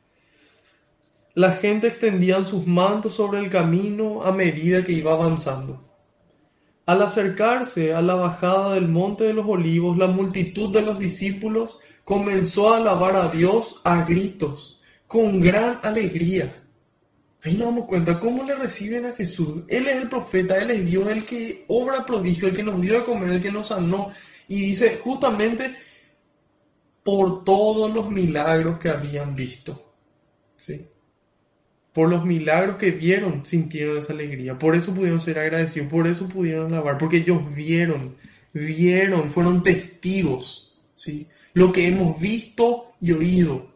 la gente extendía sus mantos sobre el camino a medida que iba avanzando. Al acercarse a la bajada del monte de los olivos, la multitud de los discípulos comenzó a alabar a Dios a gritos, con gran alegría. Ahí nos damos cuenta cómo le reciben a Jesús. Él es el profeta, Él es Dios, el que obra prodigio, el que nos dio de comer, el que nos sanó. Y dice justamente por todos los milagros que habían visto. ¿sí? Por los milagros que vieron, sintieron esa alegría. Por eso pudieron ser agradecidos, por eso pudieron alabar, porque ellos vieron, vieron, fueron testigos. ¿sí? Lo que hemos visto y oído,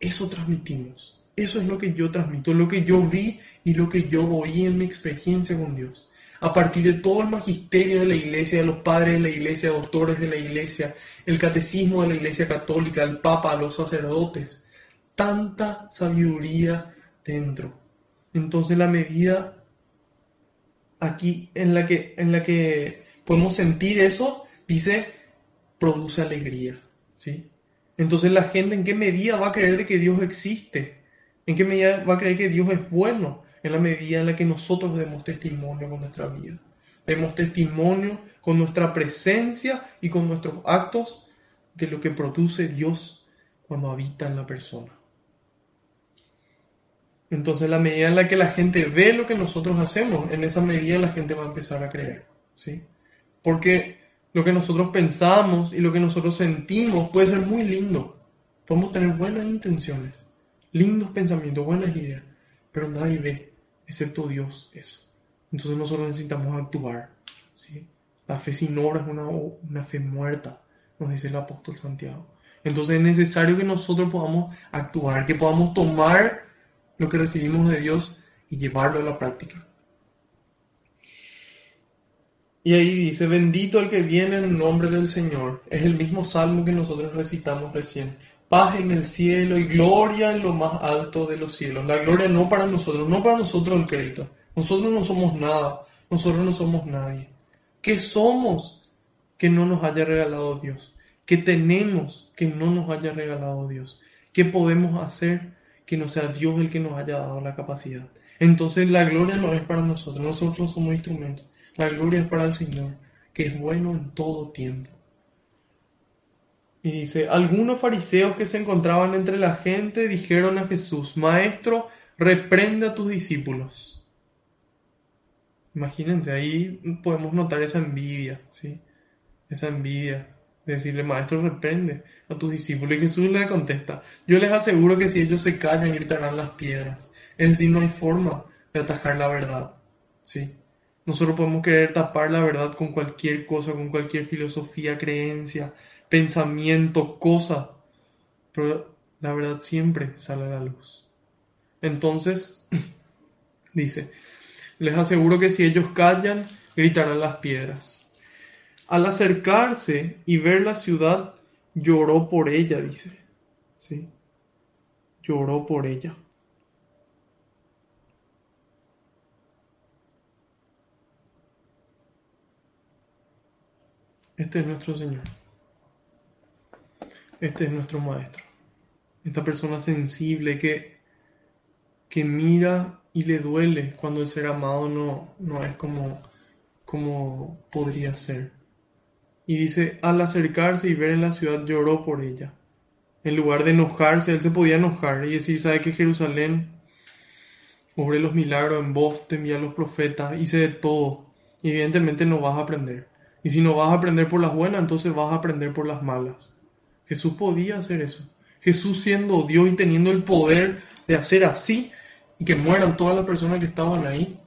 eso transmitimos. Eso es lo que yo transmito, lo que yo vi y lo que yo oí en mi experiencia con Dios. A partir de todo el magisterio de la iglesia, de los padres de la iglesia, doctores de la iglesia, el catecismo de la iglesia católica, el papa, los sacerdotes. Tanta sabiduría dentro. Entonces la medida aquí en la que, en la que podemos sentir eso, dice, produce alegría. ¿sí? Entonces la gente en qué medida va a creer de que Dios existe ¿En qué medida va a creer que Dios es bueno? En la medida en la que nosotros demos testimonio con nuestra vida. Demos testimonio con nuestra presencia y con nuestros actos de lo que produce Dios cuando habita en la persona. Entonces, la medida en la que la gente ve lo que nosotros hacemos, en esa medida la gente va a empezar a creer. ¿sí? Porque lo que nosotros pensamos y lo que nosotros sentimos puede ser muy lindo. Podemos tener buenas intenciones lindos pensamientos, buenas ideas, pero nadie ve, excepto Dios, eso. Entonces nosotros necesitamos actuar. ¿sí? La fe sin obra es una, una fe muerta, nos dice el apóstol Santiago. Entonces es necesario que nosotros podamos actuar, que podamos tomar lo que recibimos de Dios y llevarlo a la práctica. Y ahí dice, bendito el que viene en nombre del Señor. Es el mismo salmo que nosotros recitamos recién. Paz en el cielo y gloria en lo más alto de los cielos. La gloria no para nosotros, no para nosotros el crédito. Nosotros no somos nada, nosotros no somos nadie. ¿Qué somos que no nos haya regalado Dios? ¿Qué tenemos que no nos haya regalado Dios? ¿Qué podemos hacer que no sea Dios el que nos haya dado la capacidad? Entonces la gloria no es para nosotros, nosotros somos instrumentos. La gloria es para el Señor, que es bueno en todo tiempo. Y dice, algunos fariseos que se encontraban entre la gente dijeron a Jesús, Maestro, reprende a tus discípulos. Imagínense, ahí podemos notar esa envidia, ¿sí? Esa envidia de decirle, Maestro, reprende a tus discípulos. Y Jesús le contesta, yo les aseguro que si ellos se callan, gritarán las piedras. Es decir, no hay forma de atajar la verdad, ¿sí? Nosotros podemos querer tapar la verdad con cualquier cosa, con cualquier filosofía, creencia, pensamiento, cosa, pero la verdad siempre sale a la luz. Entonces, dice, les aseguro que si ellos callan, gritarán las piedras. Al acercarse y ver la ciudad, lloró por ella, dice. ¿Sí? Lloró por ella. Este es nuestro Señor. Este es nuestro Maestro. Esta persona sensible que, que mira y le duele cuando el ser amado no, no es como, como podría ser. Y dice, al acercarse y ver en la ciudad lloró por ella. En lugar de enojarse, él se podía enojar y decir, ¿sabe que Jerusalén obre los milagros en vos, te envía los profetas, hice de todo? Y evidentemente no vas a aprender. Y si no vas a aprender por las buenas, entonces vas a aprender por las malas. Jesús podía hacer eso. Jesús siendo Dios y teniendo el poder de hacer así y que mueran todas las personas que estaban ahí,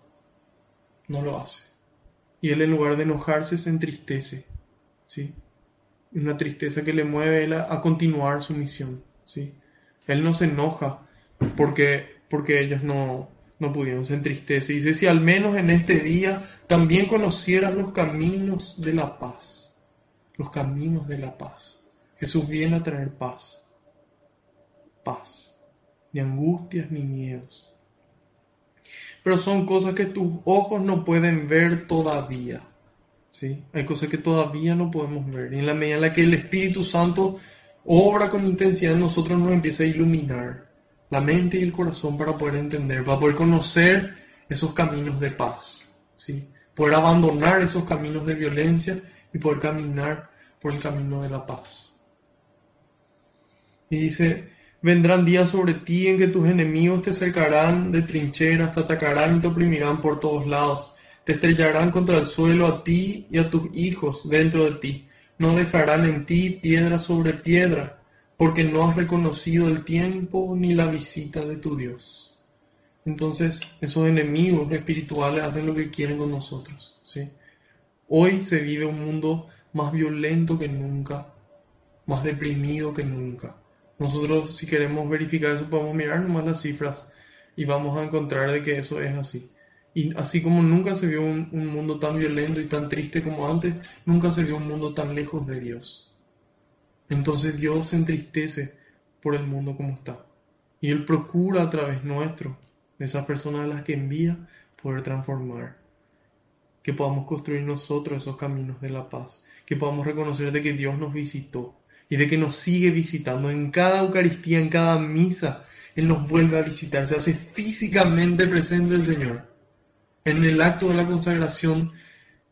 no lo hace. Y él en lugar de enojarse se entristece. ¿sí? Una tristeza que le mueve a, a, continuar su misión. ¿sí? Él no se enoja porque, porque ellos no, no pudieron, se entristece. Dice, si al menos en este día también conocieras los caminos de la paz, los caminos de la paz. Jesús viene a traer paz, paz, ni angustias ni miedos. Pero son cosas que tus ojos no pueden ver todavía. ¿sí? Hay cosas que todavía no podemos ver. Y en la medida en la que el Espíritu Santo obra con intensidad, nosotros nos empieza a iluminar la mente y el corazón para poder entender, para poder conocer esos caminos de paz, ¿sí? poder abandonar esos caminos de violencia y poder caminar por el camino de la paz. Y dice, vendrán días sobre ti en que tus enemigos te cercarán de trincheras, te atacarán y te oprimirán por todos lados, te estrellarán contra el suelo a ti y a tus hijos dentro de ti, no dejarán en ti piedra sobre piedra porque no has reconocido el tiempo ni la visita de tu Dios. Entonces, esos enemigos espirituales hacen lo que quieren con nosotros. ¿sí? Hoy se vive un mundo más violento que nunca, más deprimido que nunca. Nosotros, si queremos verificar eso, podemos mirar nomás las cifras y vamos a encontrar de que eso es así. Y así como nunca se vio un, un mundo tan violento y tan triste como antes, nunca se vio un mundo tan lejos de Dios. Entonces Dios se entristece por el mundo como está. Y Él procura a través nuestro, de esas personas a las que envía, poder transformar. Que podamos construir nosotros esos caminos de la paz. Que podamos reconocer de que Dios nos visitó y de que nos sigue visitando en cada Eucaristía, en cada misa. Él nos vuelve a visitar, se hace físicamente presente el Señor. En el acto de la consagración,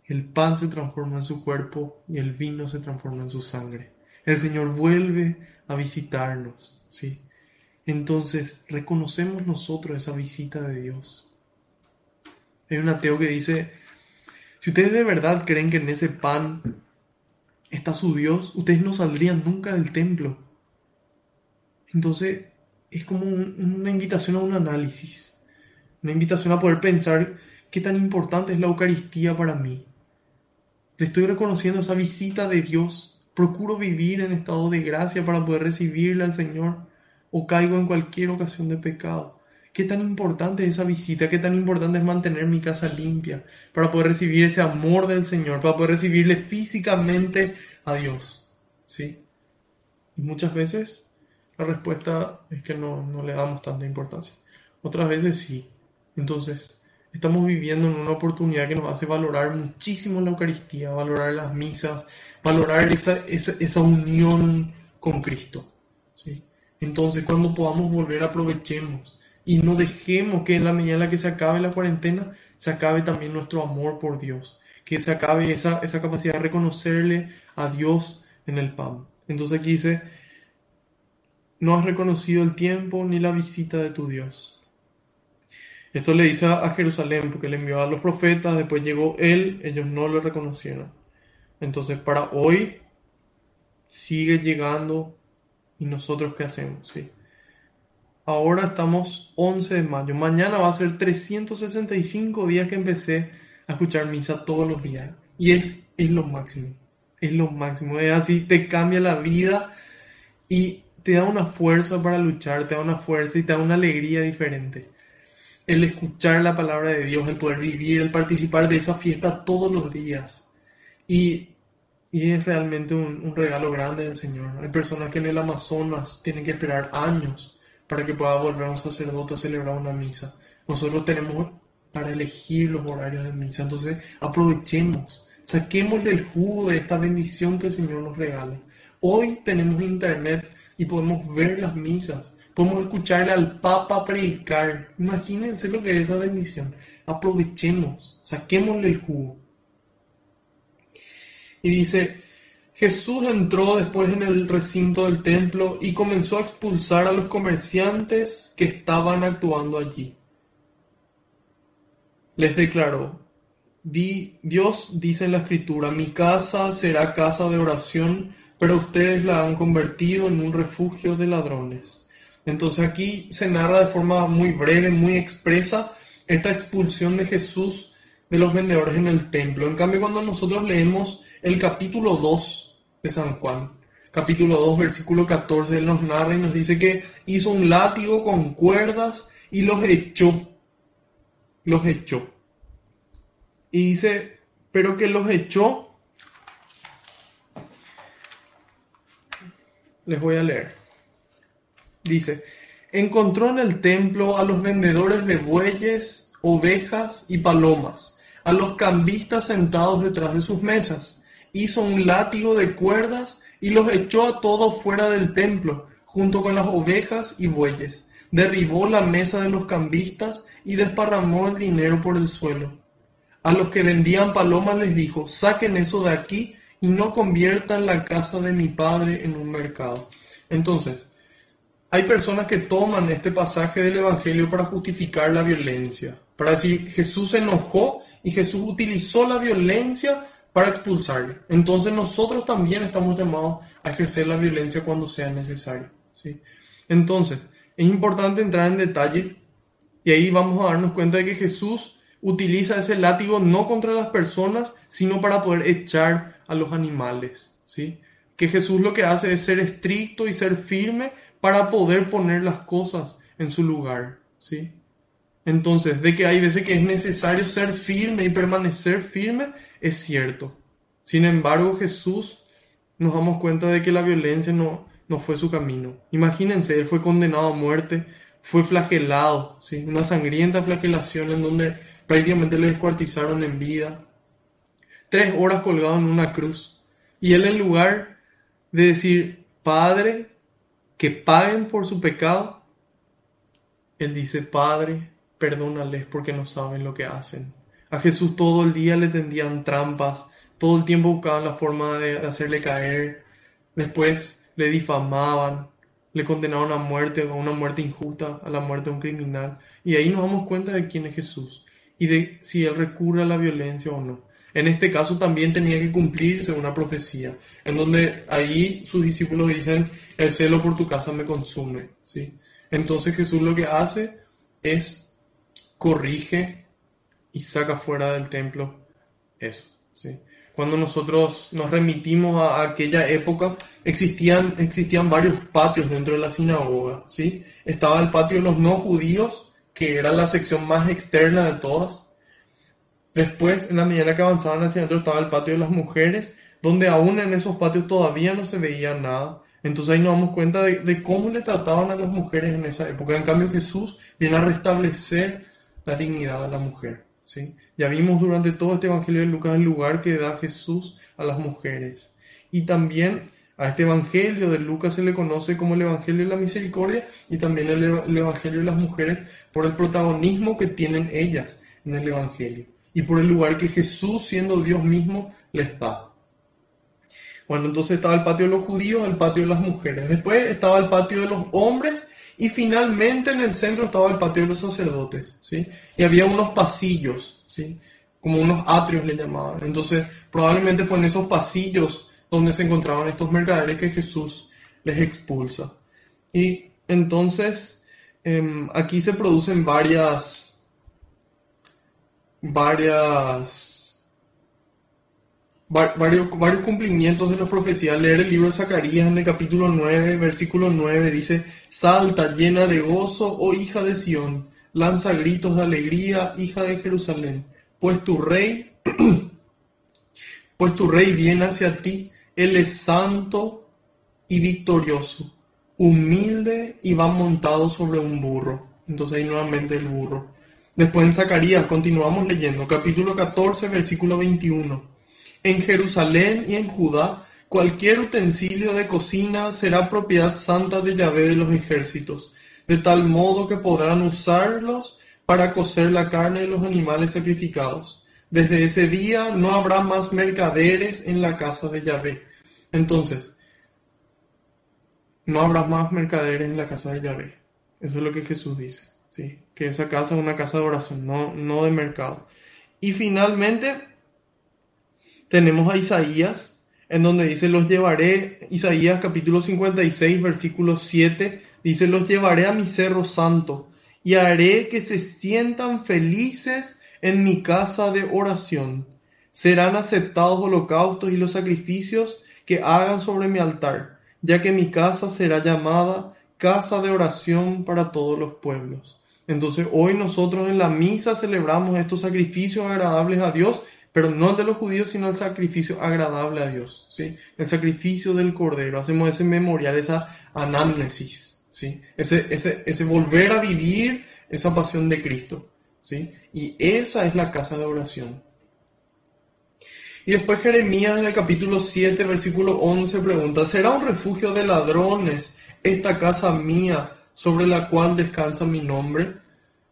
el pan se transforma en su cuerpo y el vino se transforma en su sangre. El Señor vuelve a visitarnos, ¿sí? Entonces, reconocemos nosotros esa visita de Dios. Hay un ateo que dice, si ustedes de verdad creen que en ese pan está su Dios, ustedes no saldrían nunca del templo. Entonces, es como una invitación a un análisis, una invitación a poder pensar qué tan importante es la Eucaristía para mí. Le estoy reconociendo esa visita de Dios procuro vivir en estado de gracia para poder recibirle al Señor o caigo en cualquier ocasión de pecado. Qué tan importante es esa visita, qué tan importante es mantener mi casa limpia para poder recibir ese amor del Señor, para poder recibirle físicamente a Dios. ¿Sí? Y muchas veces la respuesta es que no, no le damos tanta importancia. Otras veces sí. Entonces, estamos viviendo en una oportunidad que nos hace valorar muchísimo la Eucaristía, valorar las misas, valorar esa, esa, esa unión con Cristo. ¿sí? Entonces, cuando podamos volver, aprovechemos y no dejemos que en la medida en la que se acabe la cuarentena, se acabe también nuestro amor por Dios, que se acabe esa, esa capacidad de reconocerle a Dios en el pan. Entonces aquí dice, no has reconocido el tiempo ni la visita de tu Dios. Esto le dice a Jerusalén porque le envió a los profetas, después llegó él, ellos no lo reconocieron. Entonces para hoy sigue llegando y nosotros qué hacemos, ¿sí? Ahora estamos 11 de mayo, mañana va a ser 365 días que empecé a escuchar misa todos los días y es, es lo máximo, es lo máximo, es así, te cambia la vida y te da una fuerza para luchar, te da una fuerza y te da una alegría diferente. El escuchar la palabra de Dios, el poder vivir, el participar de esa fiesta todos los días. Y, y es realmente un, un, regalo grande del Señor. Hay personas que en el Amazonas tienen que esperar años para que pueda volver un sacerdote a celebrar una misa. Nosotros tenemos para elegir los horarios de misa. Entonces aprovechemos, saquémosle el jugo de esta bendición que el Señor nos regala. Hoy tenemos internet y podemos ver las misas, podemos escucharle al Papa predicar. Imagínense lo que es esa bendición. Aprovechemos, saquémosle el jugo. Y dice, Jesús entró después en el recinto del templo y comenzó a expulsar a los comerciantes que estaban actuando allí. Les declaró, Dios dice en la escritura, mi casa será casa de oración pero ustedes la han convertido en un refugio de ladrones. Entonces aquí se narra de forma muy breve, muy expresa, esta expulsión de Jesús de los vendedores en el templo. En cambio, cuando nosotros leemos el capítulo 2 de San Juan, capítulo 2, versículo 14, él nos narra y nos dice que hizo un látigo con cuerdas y los echó. Los echó. Y dice, pero que los echó Les voy a leer. Dice, encontró en el templo a los vendedores de bueyes, ovejas y palomas, a los cambistas sentados detrás de sus mesas. Hizo un látigo de cuerdas y los echó a todos fuera del templo, junto con las ovejas y bueyes. Derribó la mesa de los cambistas y desparramó el dinero por el suelo. A los que vendían palomas les dijo, saquen eso de aquí y no conviertan la casa de mi padre en un mercado. Entonces, hay personas que toman este pasaje del Evangelio para justificar la violencia, para decir Jesús se enojó y Jesús utilizó la violencia para expulsarle. Entonces nosotros también estamos llamados a ejercer la violencia cuando sea necesario. ¿sí? Entonces, es importante entrar en detalle y ahí vamos a darnos cuenta de que Jesús utiliza ese látigo no contra las personas, sino para poder echar a los animales, ¿sí? Que Jesús lo que hace es ser estricto y ser firme para poder poner las cosas en su lugar, ¿sí? Entonces, de que hay veces que es necesario ser firme y permanecer firme, es cierto. Sin embargo, Jesús nos damos cuenta de que la violencia no, no fue su camino. Imagínense, él fue condenado a muerte, fue flagelado, ¿sí? una sangrienta flagelación en donde prácticamente le descuartizaron en vida, tres horas colgado en una cruz. Y él en lugar de decir, Padre, que paguen por su pecado, él dice, Padre, perdónales porque no saben lo que hacen. A Jesús todo el día le tendían trampas, todo el tiempo buscaban la forma de hacerle caer, después le difamaban, le condenaron a muerte, a una muerte injusta, a la muerte de un criminal. Y ahí nos damos cuenta de quién es Jesús y de si él recurre a la violencia o no. En este caso también tenía que cumplirse una profecía, en donde ahí sus discípulos dicen, el celo por tu casa me consume, ¿sí? Entonces Jesús lo que hace es corrige y saca fuera del templo eso, ¿sí? Cuando nosotros nos remitimos a aquella época, existían, existían varios patios dentro de la sinagoga, ¿sí? Estaba el patio de los no judíos, que era la sección más externa de todas. Después, en la medida que avanzaban hacia adentro, estaba el patio de las mujeres, donde aún en esos patios todavía no se veía nada. Entonces ahí nos damos cuenta de, cómo le trataban a las mujeres en esa época. En cambio Jesús viene a restablecer la dignidad de la mujer. ¿sí? Ya vimos durante todo este Evangelio de Lucas el lugar que da Jesús a las mujeres. Y también a este Evangelio de Lucas se le conoce como el Evangelio de la Misericordia y también el, el Evangelio de las mujeres por el protagonismo que tienen ellas en el Evangelio y por el lugar que Jesús, siendo Dios mismo, les da. Bueno, entonces estaba el patio de los judíos, el patio de las mujeres. Después estaba el patio de los hombres y finalmente en el centro estaba el patio de los sacerdotes, ¿sí? Y había unos pasillos, ¿sí? Como unos atrios le llamaban. Entonces, probablemente fue en esos pasillos donde se encontraban estos mercaderes que Jesús les expulsa. Y entonces, em, aquí se producen varias, varias varios, varios cumplimientos de la profecía. Leer el libro de Zacarías en el capítulo 9, versículo 9, dice, Salta llena de gozo, oh hija de Sión, lanza gritos de alegría, hija de Jerusalén, pues tu rey, pues tu rey viene hacia ti, él es santo y victorioso, humilde y va montado sobre un burro. Entonces ahí nuevamente el burro. Después en Zacarías continuamos leyendo, capítulo 14, versículo 21. En Jerusalén y en Judá, cualquier utensilio de cocina será propiedad santa de Yahvé de los ejércitos, de tal modo que podrán usarlos para cocer la carne de los animales sacrificados. Desde ese día no habrá más mercaderes en la casa de Yahvé. Entonces, no habrá más mercaderes en la casa de Yahvé. Eso es lo que Jesús dice, ¿sí? Que esa casa es una casa de oración, no, no de mercado. Y finalmente, tenemos a Isaías, en donde dice, los llevaré, Isaías capítulo 56, versículo 7, dice, los llevaré a mi cerro santo y haré que se sientan felices en mi casa de oración. Serán aceptados holocaustos y los sacrificios que hagan sobre mi altar, ya que mi casa será llamada casa de oración para todos los pueblos. Entonces hoy nosotros en la misa celebramos estos sacrificios agradables a Dios pero no de los judíos, sino el sacrificio agradable a Dios, ¿sí? El sacrificio del Cordero. Hacemos ese memorial, esa anamnesis, ¿sí? Ese, ese, ese volver a vivir esa pasión de Cristo, ¿sí? Y esa es la casa de oración. Y después Jeremías en el capítulo 7, versículo 11 pregunta, ¿será un refugio de ladrones esta casa mía sobre la cual descansa mi nombre?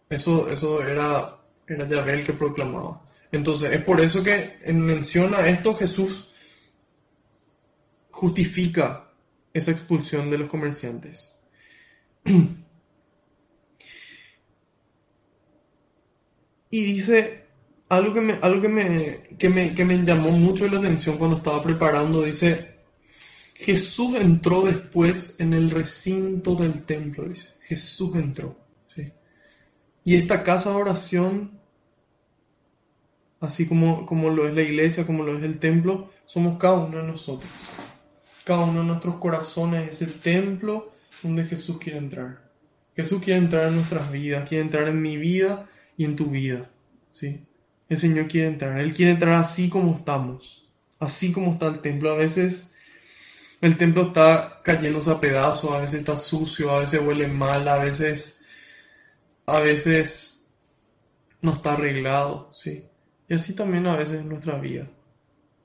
Eso, eso era, era Yahvé el que proclamaba. Entonces, es por eso que en mención a esto Jesús justifica esa expulsión de los comerciantes. Y dice algo que me, algo que me, que me, que me llamó mucho la atención cuando estaba preparando, dice, Jesús entró después en el recinto del templo, dice, Jesús entró. ¿sí? Y esta casa de oración así como, como lo es la iglesia, como lo es el templo, somos cada uno de nosotros. Cada uno de nuestros corazones es el templo donde Jesús quiere entrar. Jesús quiere entrar en nuestras vidas, quiere entrar en mi vida y en tu vida. ¿sí? El Señor quiere entrar. Él quiere entrar así como estamos, así como está el templo. A veces el templo está cayéndose a pedazos, a veces está sucio, a veces huele mal, a veces, a veces no está arreglado. ¿sí? Y así también a veces en nuestra vida.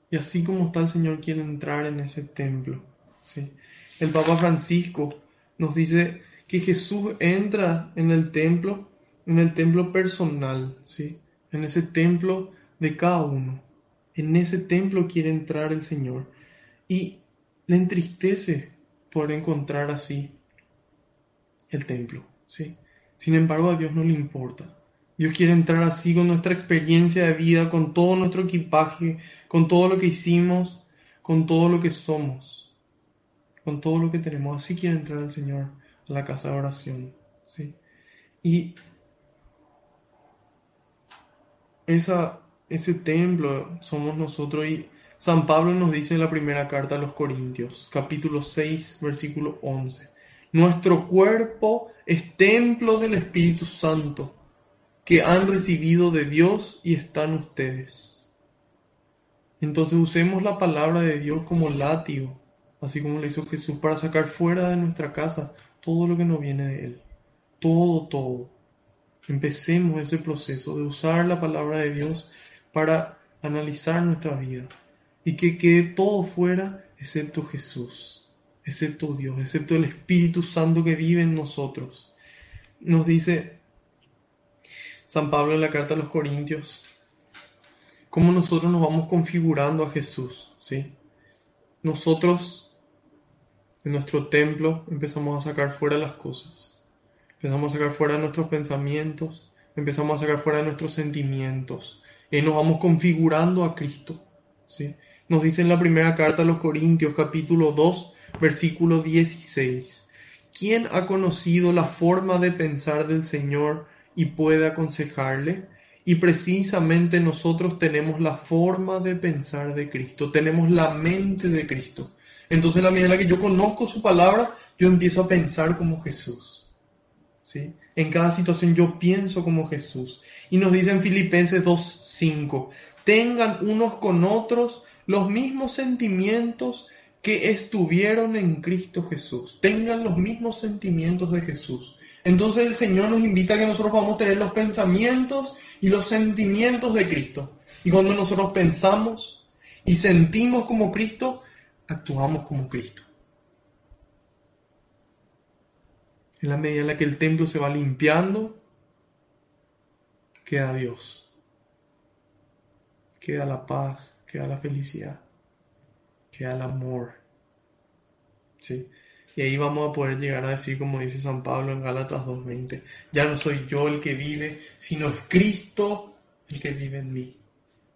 Y así como está el Señor quiere entrar en ese templo. ¿sí? El Papa Francisco nos dice que Jesús entra en el templo, en el templo personal, ¿sí? en ese templo de cada uno. En ese templo quiere entrar el Señor. Y le entristece por encontrar así el templo. ¿sí? Sin embargo, a Dios no le importa. Dios quiere entrar así con nuestra experiencia de vida, con todo nuestro equipaje, con todo lo que hicimos, con todo lo que somos, con todo lo que tenemos. Así quiere entrar el Señor a la casa de oración. ¿sí? Y ese templo somos nosotros y San Pablo nos dice en la primera carta a los Corintios, capítulo 6, versículo 11. Nuestro cuerpo es templo del Espíritu Santo que han recibido de Dios y están ustedes. Entonces usemos la palabra de Dios como látigo, así como le hizo Jesús, para sacar fuera de nuestra casa todo lo que no viene de Él. Todo, todo. Empecemos ese proceso de usar la palabra de Dios para analizar nuestra vida y que quede todo fuera excepto Jesús, excepto Dios, excepto el Espíritu Santo que vive en nosotros. Nos dice San Pablo en la carta a los Corintios, cómo nosotros nos vamos configurando a Jesús, ¿sí? Nosotros en nuestro templo empezamos a sacar fuera las cosas, empezamos a sacar fuera nuestros pensamientos, empezamos a sacar fuera nuestros sentimientos, y nos vamos configurando a Cristo, ¿sí? Nos dice en la primera carta a los Corintios, capítulo 2, versículo 16. ¿Quién ha conocido la forma de pensar del Señor y puede aconsejarle? Y precisamente nosotros tenemos la forma de pensar de Cristo, tenemos la mente de Cristo. Entonces, la medida en la que yo conozco su palabra, yo empiezo a pensar como Jesús. ¿Sí? En cada situación yo pienso como Jesús. Y nos dice en Filipenses 2.5, tengan unos con otros los mismos sentimientos que estuvieron en Cristo Jesús. Tengan los mismos sentimientos de Jesús. Entonces el Señor nos invita a que nosotros vamos a tener los pensamientos y los sentimientos de Cristo. Y cuando nosotros pensamos y sentimos como Cristo, actuamos como Cristo. En la medida en la que el templo se va limpiando, queda Dios. Queda la paz, queda la felicidad, queda el amor. ¿Sí? Y ahí vamos a poder llegar a decir, como dice San Pablo en Gálatas 2.20, ya no soy yo el que vive, sino es Cristo el que vive en mí.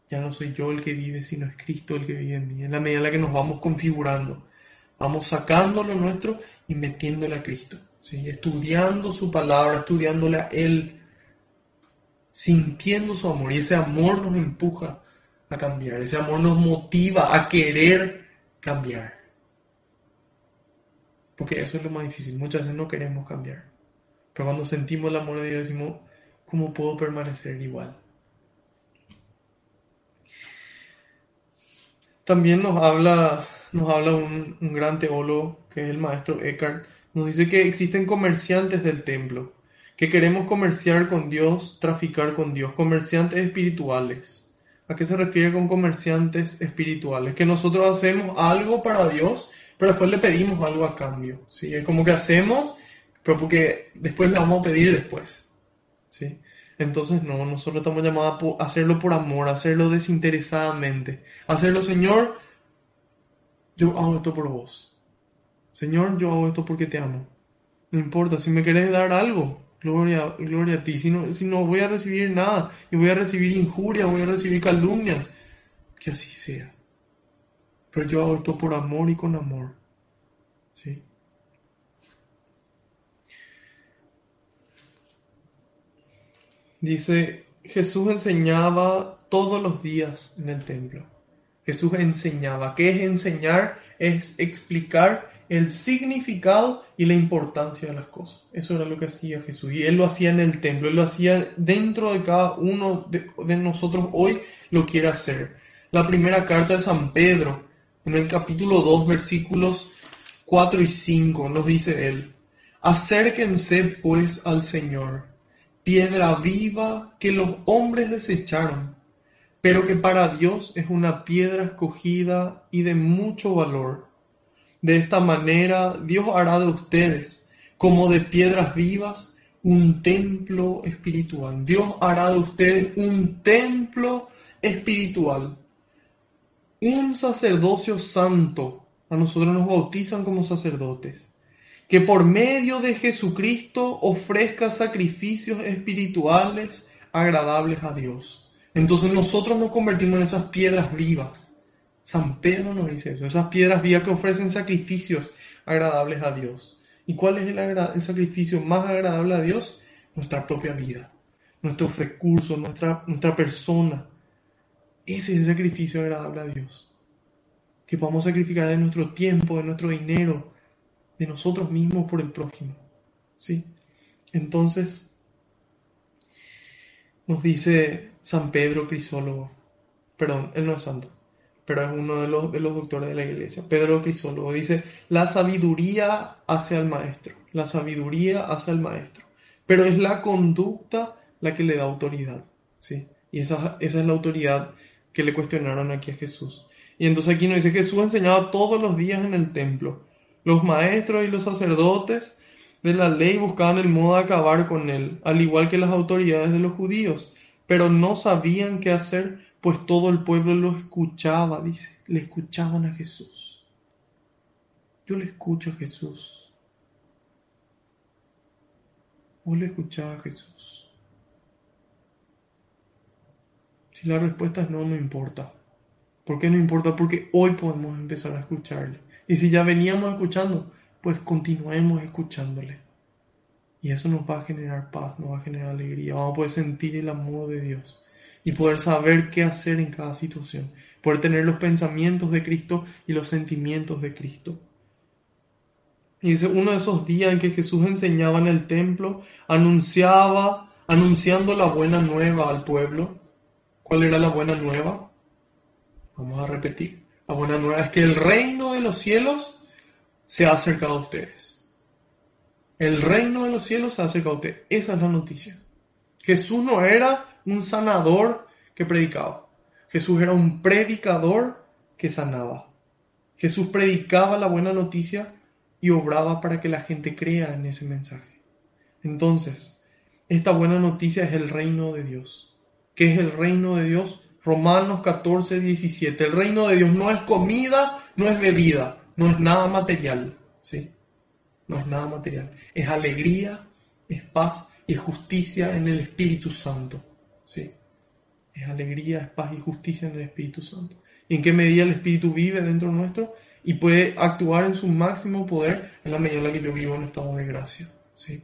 Ya no soy yo el que vive, sino es Cristo el que vive en mí. En la medida en la que nos vamos configurando, vamos sacando lo nuestro y metiéndole a Cristo. ¿sí? Estudiando su palabra, estudiándole a Él, sintiendo su amor. Y ese amor nos empuja a cambiar. Ese amor nos motiva a querer cambiar. Porque eso es lo más difícil. Muchas veces no queremos cambiar. Pero cuando sentimos el amor de Dios decimos, ¿cómo puedo permanecer igual? También nos habla, nos habla un, un gran teólogo, que es el maestro Eckhart, nos dice que existen comerciantes del templo, que queremos comerciar con Dios, traficar con Dios, comerciantes espirituales ¿A qué se refiere con comerciantes espirituales? Que nosotros hacemos algo para Dios, pero después le pedimos algo a cambio. ¿sí? Es como que hacemos, pero porque después le vamos a pedir después. ¿sí? Entonces, no, nosotros estamos llamados a hacerlo por amor, hacerlo desinteresadamente. Hacerlo, Señor, yo hago esto por vos. Señor, yo hago esto porque te amo. No importa, si me querés dar algo, Gloria, gloria a ti. Si no, si no voy a recibir nada y voy a recibir injuria, voy a recibir calumnias, que así sea. Pero yo hago esto por amor y con amor. ¿Sí? Dice, Jesús enseñaba todos los días en el templo. Jesús enseñaba. ¿Qué es enseñar? Es explicar el significado y la importancia de las cosas. Eso era lo que hacía Jesús. Y Él lo hacía en el templo, Él lo hacía dentro de cada uno de, nosotros hoy lo quiere hacer. La primera carta de San Pedro, en el capítulo 2, versículos 4 y 5, nos dice Él, acérquense pues al Señor, piedra viva que los hombres desecharon, pero que para Dios es una piedra escogida y de mucho valor de esta manera Dios hará de ustedes, como de piedras vivas, un templo espiritual. Dios hará de ustedes un templo espiritual. Un sacerdocio santo. A nosotros nos bautizan como sacerdotes. Que por medio de Jesucristo ofrezca sacrificios espirituales agradables a Dios. Entonces nosotros nos convertimos en esas piedras vivas San Pedro nos dice eso, esas piedras vivas que ofrecen sacrificios agradables a Dios. ¿Y cuál es el, sacrificio más agradable a Dios? Nuestra propia vida, nuestros recursos, nuestra, nuestra persona. Ese es el sacrificio agradable a Dios. Que podamos sacrificar de nuestro tiempo, de nuestro dinero, de nosotros mismos por el prójimo. ¿Sí? Entonces, nos dice San Pedro Crisólogo, perdón, él no es santo, pero es uno de los, de los doctores de la iglesia, Pedro Crisólogo, dice, la sabiduría hace al maestro, la sabiduría hace al maestro, pero es la conducta la que le da autoridad, ¿sí? Y esa, esa es la autoridad que le cuestionaron aquí a Jesús. Y entonces aquí nos dice, Jesús enseñaba todos los días en el templo. Los maestros y los sacerdotes de la ley buscaban el modo de acabar con él, al igual que las autoridades de los judíos, pero no sabían qué hacer, pues todo el pueblo lo escuchaba, dice, le escuchaban a Jesús. Yo le escucho a Jesús. Vos le escuchás a Jesús. Si la respuesta es no, no importa. ¿Por qué no importa? Porque hoy podemos empezar a escucharle. Y si ya veníamos escuchando, pues continuemos escuchándole. Y eso nos va a generar paz, nos va a generar alegría. Vamos a poder sentir el amor de Dios y poder saber qué hacer en cada situación. Poder tener los pensamientos de Cristo y los sentimientos de Cristo. Y dice, uno de esos días en que Jesús enseñaba en el templo, anunciaba, anunciando la buena nueva al pueblo. ¿Cuál era la buena nueva? Vamos a repetir. La buena nueva es que el reino de los cielos se ha acercado a ustedes. El reino de los cielos se ha acercado a ustedes. Esa es la noticia. Jesús no era un sanador que predicaba. Jesús era un predicador que sanaba. Jesús predicaba la buena noticia y obraba para que la gente crea en ese mensaje. Entonces, esta buena noticia es el reino de Dios. ¿Qué es el reino de Dios? Romanos 14, 17. El reino de Dios no es comida, no es bebida, no es nada material. ¿sí? No es nada material. Es alegría, es paz y es justicia en el Espíritu Santo. ¿sí? Es alegría, es paz y justicia en el Espíritu Santo. ¿Y en qué medida el Espíritu vive dentro nuestro? Y puede actuar en su máximo poder en la medida en la que yo vivo en estado de gracia. ¿sí?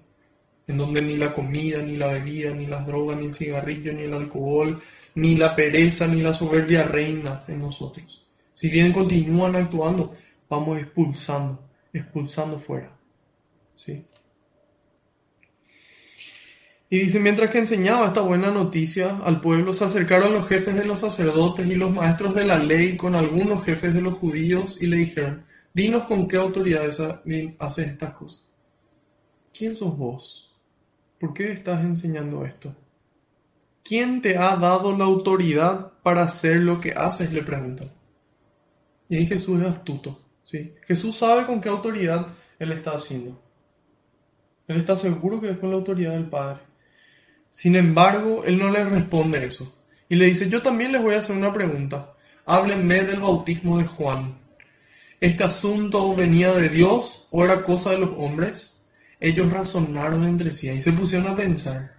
En donde ni la comida, ni la bebida, ni las drogas, ni el cigarrillo, ni el alcohol, ni la pereza ni la soberbia reina en nosotros. Si bien continúan actuando, vamos expulsando, expulsando fuera. ¿Sí? Y dice, mientras que enseñaba esta buena noticia al pueblo, se acercaron los jefes de los sacerdotes y los maestros de la ley con algunos jefes de los judíos y le dijeron, dinos con qué autoridad haces estas cosas. ¿Quién sos vos? ¿Por qué estás enseñando esto? ¿Quién te ha dado la autoridad para hacer lo que haces? Le preguntan. Y ahí Jesús es astuto. ¿sí? Jesús sabe con qué autoridad él está haciendo. Él está seguro que es con la autoridad del Padre. Sin embargo, él no le responde eso. Y le dice, yo también les voy a hacer una pregunta. Háblenme del bautismo de Juan. ¿Este asunto venía de Dios o era cosa de los hombres? Ellos razonaron entre sí y se pusieron a pensar.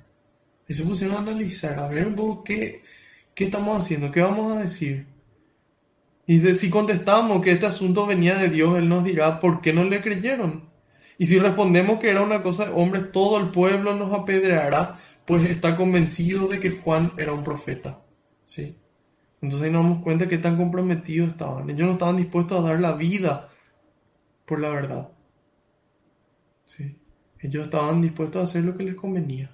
Y se pusieron a analizar, a ver, ¿qué, ¿qué estamos haciendo? ¿Qué vamos a decir? Y dice, si contestamos que este asunto venía de Dios, Él nos dirá, ¿por qué no le creyeron? Y si respondemos que era una cosa de hombres, todo el pueblo nos apedreará, pues está convencido de que Juan era un profeta. ¿Sí? Entonces ahí nos damos cuenta que tan comprometidos estaban. Ellos no estaban dispuestos a dar la vida por la verdad. ¿Sí? Ellos estaban dispuestos a hacer lo que les convenía.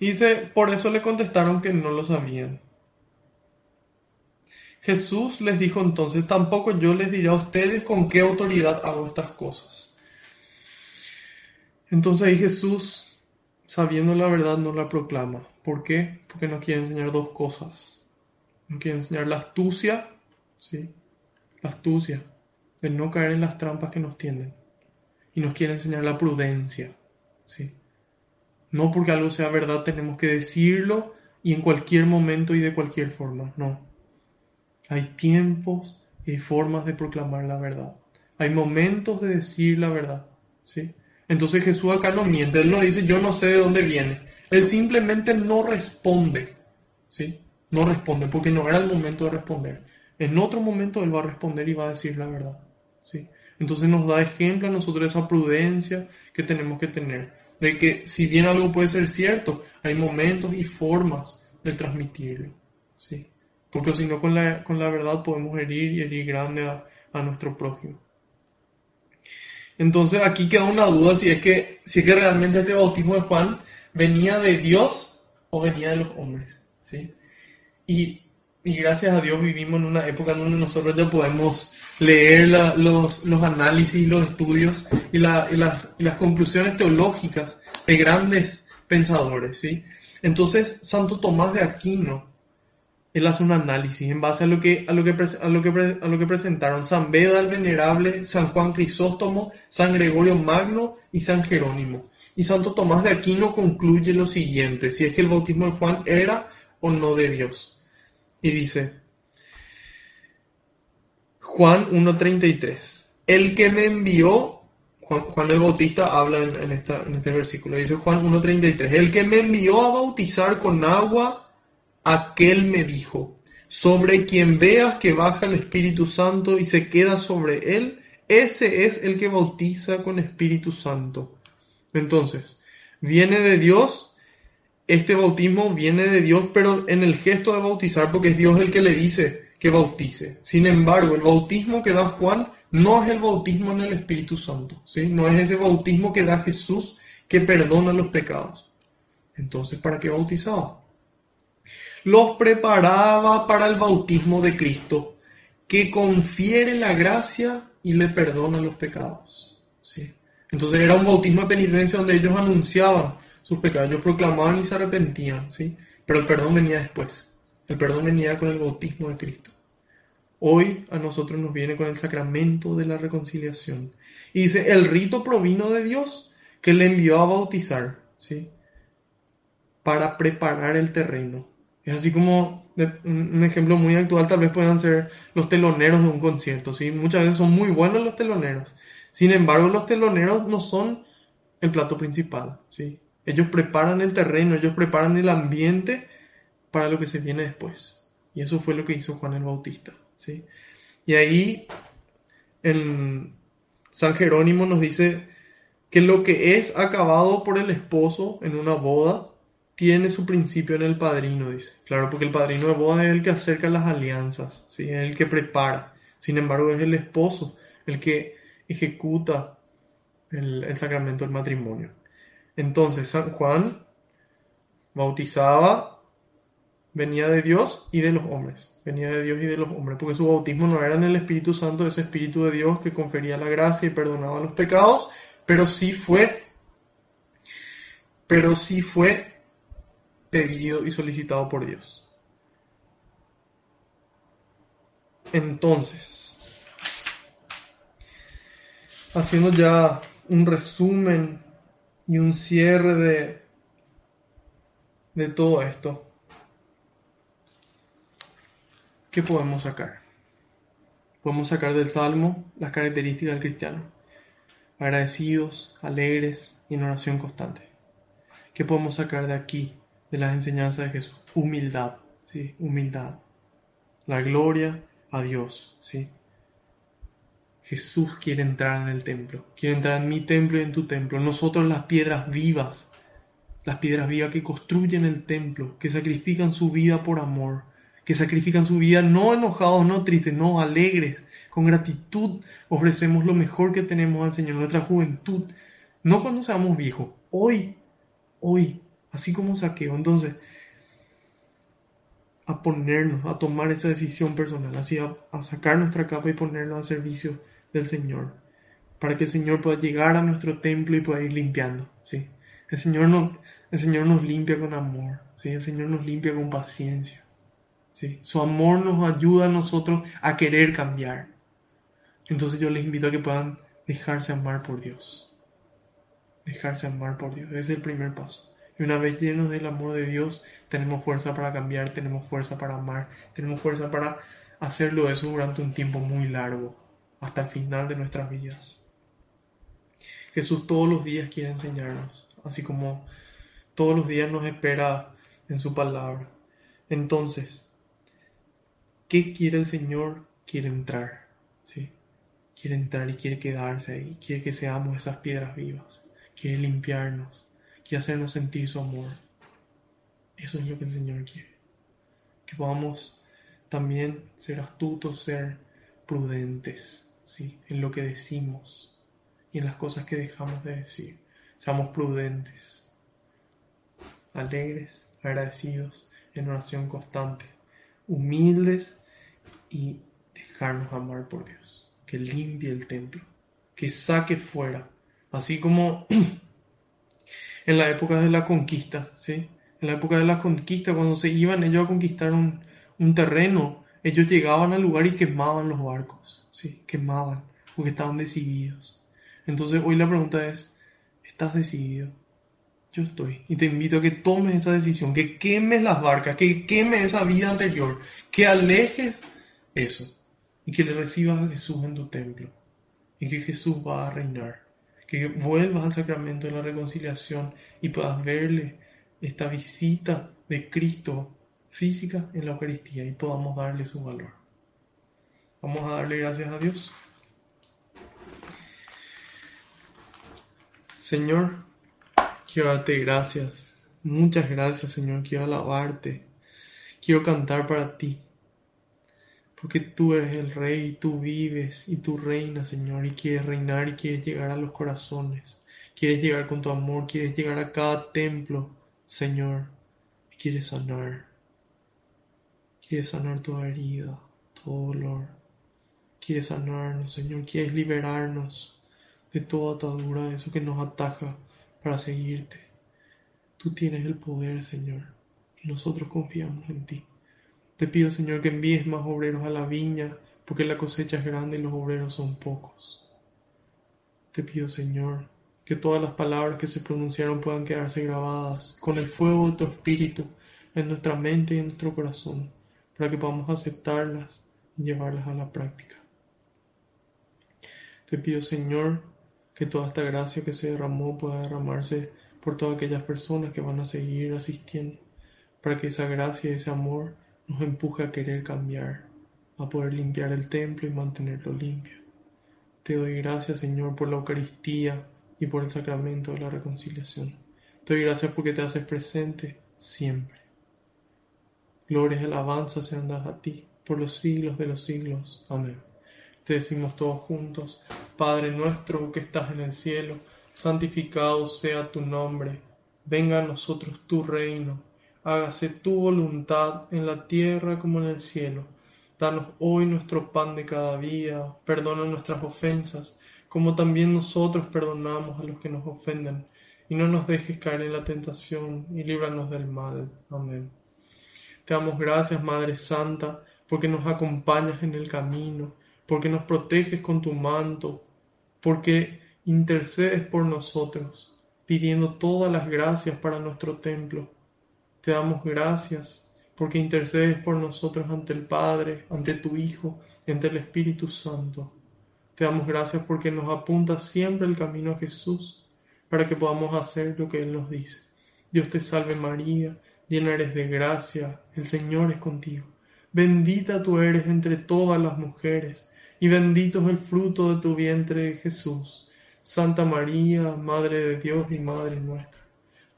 Dice, por eso le contestaron que no lo sabían. Jesús les dijo entonces, tampoco yo les diré a ustedes con qué autoridad hago estas cosas. Entonces ahí Jesús, sabiendo la verdad, no la proclama. ¿Por qué? Porque no quiere enseñar dos cosas. No quiere enseñar la astucia, ¿sí? La astucia, de no caer en las trampas que nos tienden. Y nos quiere enseñar la prudencia, ¿sí? No porque algo sea verdad tenemos que decirlo y en cualquier momento y de cualquier forma. No. Hay tiempos y formas de proclamar la verdad. Hay momentos de decir la verdad. ¿sí? Entonces Jesús acá no miente. Él no dice yo no sé de dónde viene. Él simplemente no responde. ¿sí? No responde porque no era el momento de responder. En otro momento Él va a responder y va a decir la verdad. ¿sí? Entonces nos da ejemplo a nosotros esa prudencia que tenemos que tener de que si bien algo puede ser cierto, hay momentos y formas de transmitirlo, ¿sí? Porque si no con la, verdad podemos herir y herir grande a, nuestro prójimo. Entonces aquí queda una duda si es que, si es que realmente este bautismo de Juan venía de Dios o venía de los hombres. ¿sí? Y, gracias a Dios vivimos en una época donde nosotros ya podemos leer los, los, análisis, los estudios y, la, y, y, las conclusiones teológicas de grandes pensadores. ¿sí? Entonces, Santo Tomás de Aquino, él hace un análisis en base a lo que, a lo que, a lo que, a lo que presentaron San Beda el Venerable, San Juan Crisóstomo, San Gregorio Magno y San Jerónimo. Y Santo Tomás de Aquino concluye lo siguiente, si es que el bautismo de Juan era o no de Dios. Y dice, Juan 1.33, el que me envió, Juan, el Bautista habla en, en este versículo, dice Juan 1.33, el que me envió a bautizar con agua, aquel me dijo, sobre quien veas que baja el Espíritu Santo y se queda sobre él, ese es el que bautiza con Espíritu Santo. Entonces, viene de Dios, este bautismo viene de Dios, pero en el gesto de bautizar, porque es Dios el que le dice que bautice. Sin embargo, el bautismo que da Juan no es el bautismo en el Espíritu Santo, ¿sí? no es ese bautismo que da Jesús que perdona los pecados. Entonces, ¿para qué bautizaba? Los preparaba para el bautismo de Cristo, que confiere la gracia y le perdona los pecados. ¿sí? Entonces era un bautismo de penitencia donde ellos anunciaban sus pecados, ellos proclamaban y se arrepentían, ¿sí? Pero el perdón venía después. El perdón venía con el bautismo de Cristo. Hoy a nosotros nos viene con el sacramento de la reconciliación. Y dice, el rito provino de Dios que le envió a bautizar, ¿sí? Para preparar el terreno. Es así como un ejemplo muy actual tal vez puedan ser los teloneros de un concierto, ¿sí? Muchas veces son muy buenos los teloneros, sin embargo, los teloneros no son el plato principal, ¿sí? Ellos preparan el terreno, ellos preparan el ambiente para lo que se viene después. Y eso fue lo que hizo Juan el Bautista, ¿sí? Y ahí en San Jerónimo nos dice que lo que es acabado por el esposo en una boda tiene su principio en el padrino, dice. Claro, porque el padrino de boda es el que acerca las alianzas, ¿sí? es el que prepara. Sin embargo, es el esposo el que ejecuta el, sacramento del matrimonio. Entonces, San Juan bautizaba, venía de Dios y de los hombres. Venía de Dios y de los hombres, porque su bautismo no era en el Espíritu Santo, ese Espíritu de Dios que confería la gracia y perdonaba los pecados, pero sí fue, pero sí fue pedido y solicitado por Dios. Entonces, haciendo ya un resumen y un cierre de, de todo esto, ¿qué podemos sacar? Podemos sacar del Salmo las características del cristiano, agradecidos, alegres y en oración constante. ¿Qué podemos sacar de aquí, de las enseñanzas de Jesús? Humildad, ¿sí? Humildad. La gloria a Dios, ¿sí? Jesús quiere entrar en el templo, quiere entrar en mi templo y en tu templo. Nosotros las piedras vivas, las piedras vivas que construyen el templo, que sacrifican su vida por amor, que sacrifican su vida no enojados, no tristes, no alegres, con gratitud ofrecemos lo mejor que tenemos al Señor, nuestra juventud, no cuando seamos viejos, hoy, hoy, así como saqueo. Entonces, a ponernos, a tomar esa decisión personal, así a, sacar nuestra capa y ponerla a servicio del Señor, para que el Señor pueda llegar a nuestro templo y pueda ir limpiando, ¿sí? El Señor, no, el Señor nos limpia con amor, ¿sí? El Señor nos limpia con paciencia, ¿sí? Su amor nos ayuda a nosotros a querer cambiar. Entonces yo les invito a que puedan dejarse amar por Dios. Dejarse amar por Dios, ese es el primer paso. Y una vez llenos del amor de Dios, tenemos fuerza para cambiar, tenemos fuerza para amar, tenemos fuerza para hacerlo eso durante un tiempo muy largo hasta el final de nuestras vidas. Jesús todos los días quiere enseñarnos, así como todos los días nos espera en su palabra. Entonces, ¿qué quiere el Señor? Quiere entrar, ¿sí? Quiere entrar y quiere quedarse ahí, quiere que seamos esas piedras vivas, quiere limpiarnos, quiere hacernos sentir su amor. Eso es lo que el Señor quiere. Que podamos también ser astutos, ser prudentes, ¿sí? en lo que decimos y en las cosas que dejamos de decir. Seamos prudentes, alegres, agradecidos, en oración constante, humildes y dejarnos amar por Dios. Que limpie el templo, que saque fuera, así como en la época de la conquista, ¿sí? En la época de la conquista, cuando se iban ellos a conquistar un, un terreno, ellos llegaban al lugar y quemaban los barcos, ¿sí? Quemaban, porque estaban decididos. Entonces hoy la pregunta es, ¿estás decidido? Yo estoy. Y te invito a que tomes esa decisión, que quemes las barcas, que quemes esa vida anterior, que alejes eso y que le recibas a Jesús en tu templo y que Jesús va a reinar. Que vuelvas al sacramento de la reconciliación y puedas verle esta visita de Cristo física en la Eucaristía y podamos darle su valor. Vamos a darle gracias a Dios. Señor, quiero darte gracias. Muchas gracias, Señor. Quiero alabarte. Quiero cantar para ti. Porque tú eres el rey, tú vives y tú reinas, Señor, y quieres reinar y quieres llegar a los corazones. Quieres llegar con tu amor, quieres llegar a cada templo, Señor, y quieres sanar. Quieres sanar toda herida, todo dolor. Quieres sanarnos, Señor. Quieres liberarnos de toda atadura, de eso que nos ataja para seguirte. Tú tienes el poder, Señor, y nosotros confiamos en ti. Te pido, Señor, que envíes más obreros a la viña, porque la cosecha es grande y los obreros son pocos. Te pido, Señor, que todas las palabras que se pronunciaron puedan quedarse grabadas con el fuego de tu espíritu en nuestra mente y en nuestro corazón para que podamos aceptarlas y llevarlas a la práctica. Te pido, Señor, que toda esta gracia que se derramó pueda derramarse por todas aquellas personas que van a seguir asistiendo, para que esa gracia y ese amor nos empuje a querer cambiar, a poder limpiar el templo y mantenerlo limpio. Te doy gracias, Señor, por la Eucaristía y por el sacramento de la reconciliación. Te doy gracias porque te haces presente siempre. Gloria y alabanza sean dadas a ti por los siglos de los siglos. Amén. Te decimos todos juntos, Padre nuestro que estás en el cielo, santificado sea tu nombre, venga a nosotros tu reino, hágase tu voluntad en la tierra como en el cielo. Danos hoy nuestro pan de cada día, perdona nuestras ofensas, como también nosotros perdonamos a los que nos ofenden, y no nos dejes caer en la tentación, y líbranos del mal. Amén. Te damos gracias, Madre Santa, porque nos acompañas en el camino, porque nos proteges con tu manto, porque intercedes por nosotros, pidiendo todas las gracias para nuestro templo. Te damos gracias porque intercedes por nosotros ante el Padre, ante tu Hijo, ante el Espíritu Santo. Te damos gracias porque nos apunta siempre el camino a Jesús, para que podamos hacer lo que Él nos dice. Dios te salve María, llena eres de gracia, el Señor es contigo. Bendita tú eres entre todas las mujeres, y bendito es el fruto de tu vientre, Jesús. Santa María, Madre de Dios y Madre nuestra,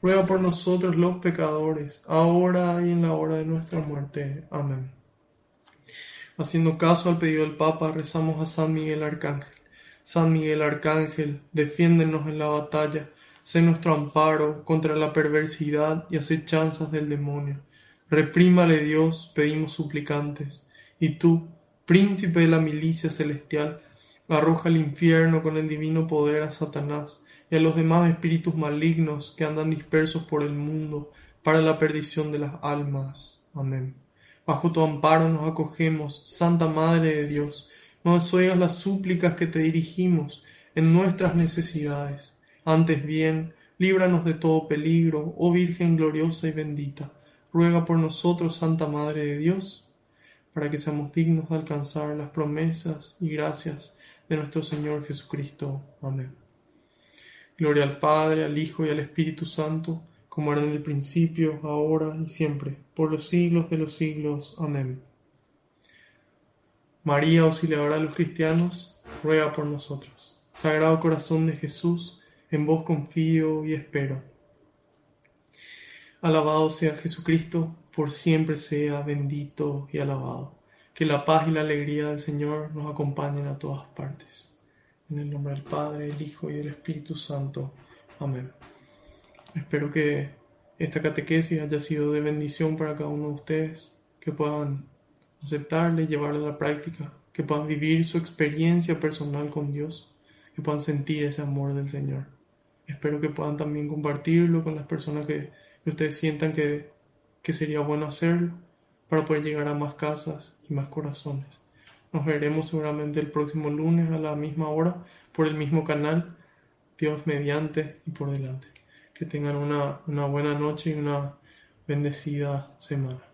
ruega por nosotros los pecadores, ahora y en la hora de nuestra muerte. Amén. Haciendo caso al pedido del Papa, rezamos a San Miguel Arcángel. San Miguel Arcángel, defiéndenos en la batalla sé nuestro amparo contra la perversidad y acechanzas del demonio. Reprímale Dios, pedimos suplicantes, y tú, príncipe de la milicia celestial, arroja al infierno con el divino poder a Satanás y a los demás espíritus malignos que andan dispersos por el mundo para la perdición de las almas. Amén. Bajo tu amparo nos acogemos, Santa Madre de Dios, no desoigas las súplicas que te dirigimos en nuestras necesidades antes bien, líbranos de todo peligro, oh Virgen gloriosa y bendita. Ruega por nosotros, Santa Madre de Dios, para que seamos dignos de alcanzar las promesas y gracias de nuestro Señor Jesucristo. Amén. Gloria al Padre, al Hijo y al Espíritu Santo, como era en el principio, ahora y siempre, por los siglos de los siglos. Amén. María, auxiliadora de los cristianos, ruega por nosotros. Sagrado Corazón de Jesús, en vos confío y espero. Alabado sea Jesucristo, por siempre sea bendito y alabado. Que la paz y la alegría del Señor nos acompañen a todas partes. En el nombre del Padre, del Hijo y del Espíritu Santo. Amén. Espero que esta catequesis haya sido de bendición para cada uno de ustedes, que puedan aceptarle llevarla a la práctica, que puedan vivir su experiencia personal con Dios, que puedan sentir ese amor del Señor. Espero que puedan también compartirlo con las personas que, ustedes sientan que, que sería bueno hacerlo para poder llegar a más casas y más corazones. Nos veremos seguramente el próximo lunes a la misma hora por el mismo canal, Dios mediante y por delante. Que tengan una, una buena noche y una bendecida semana.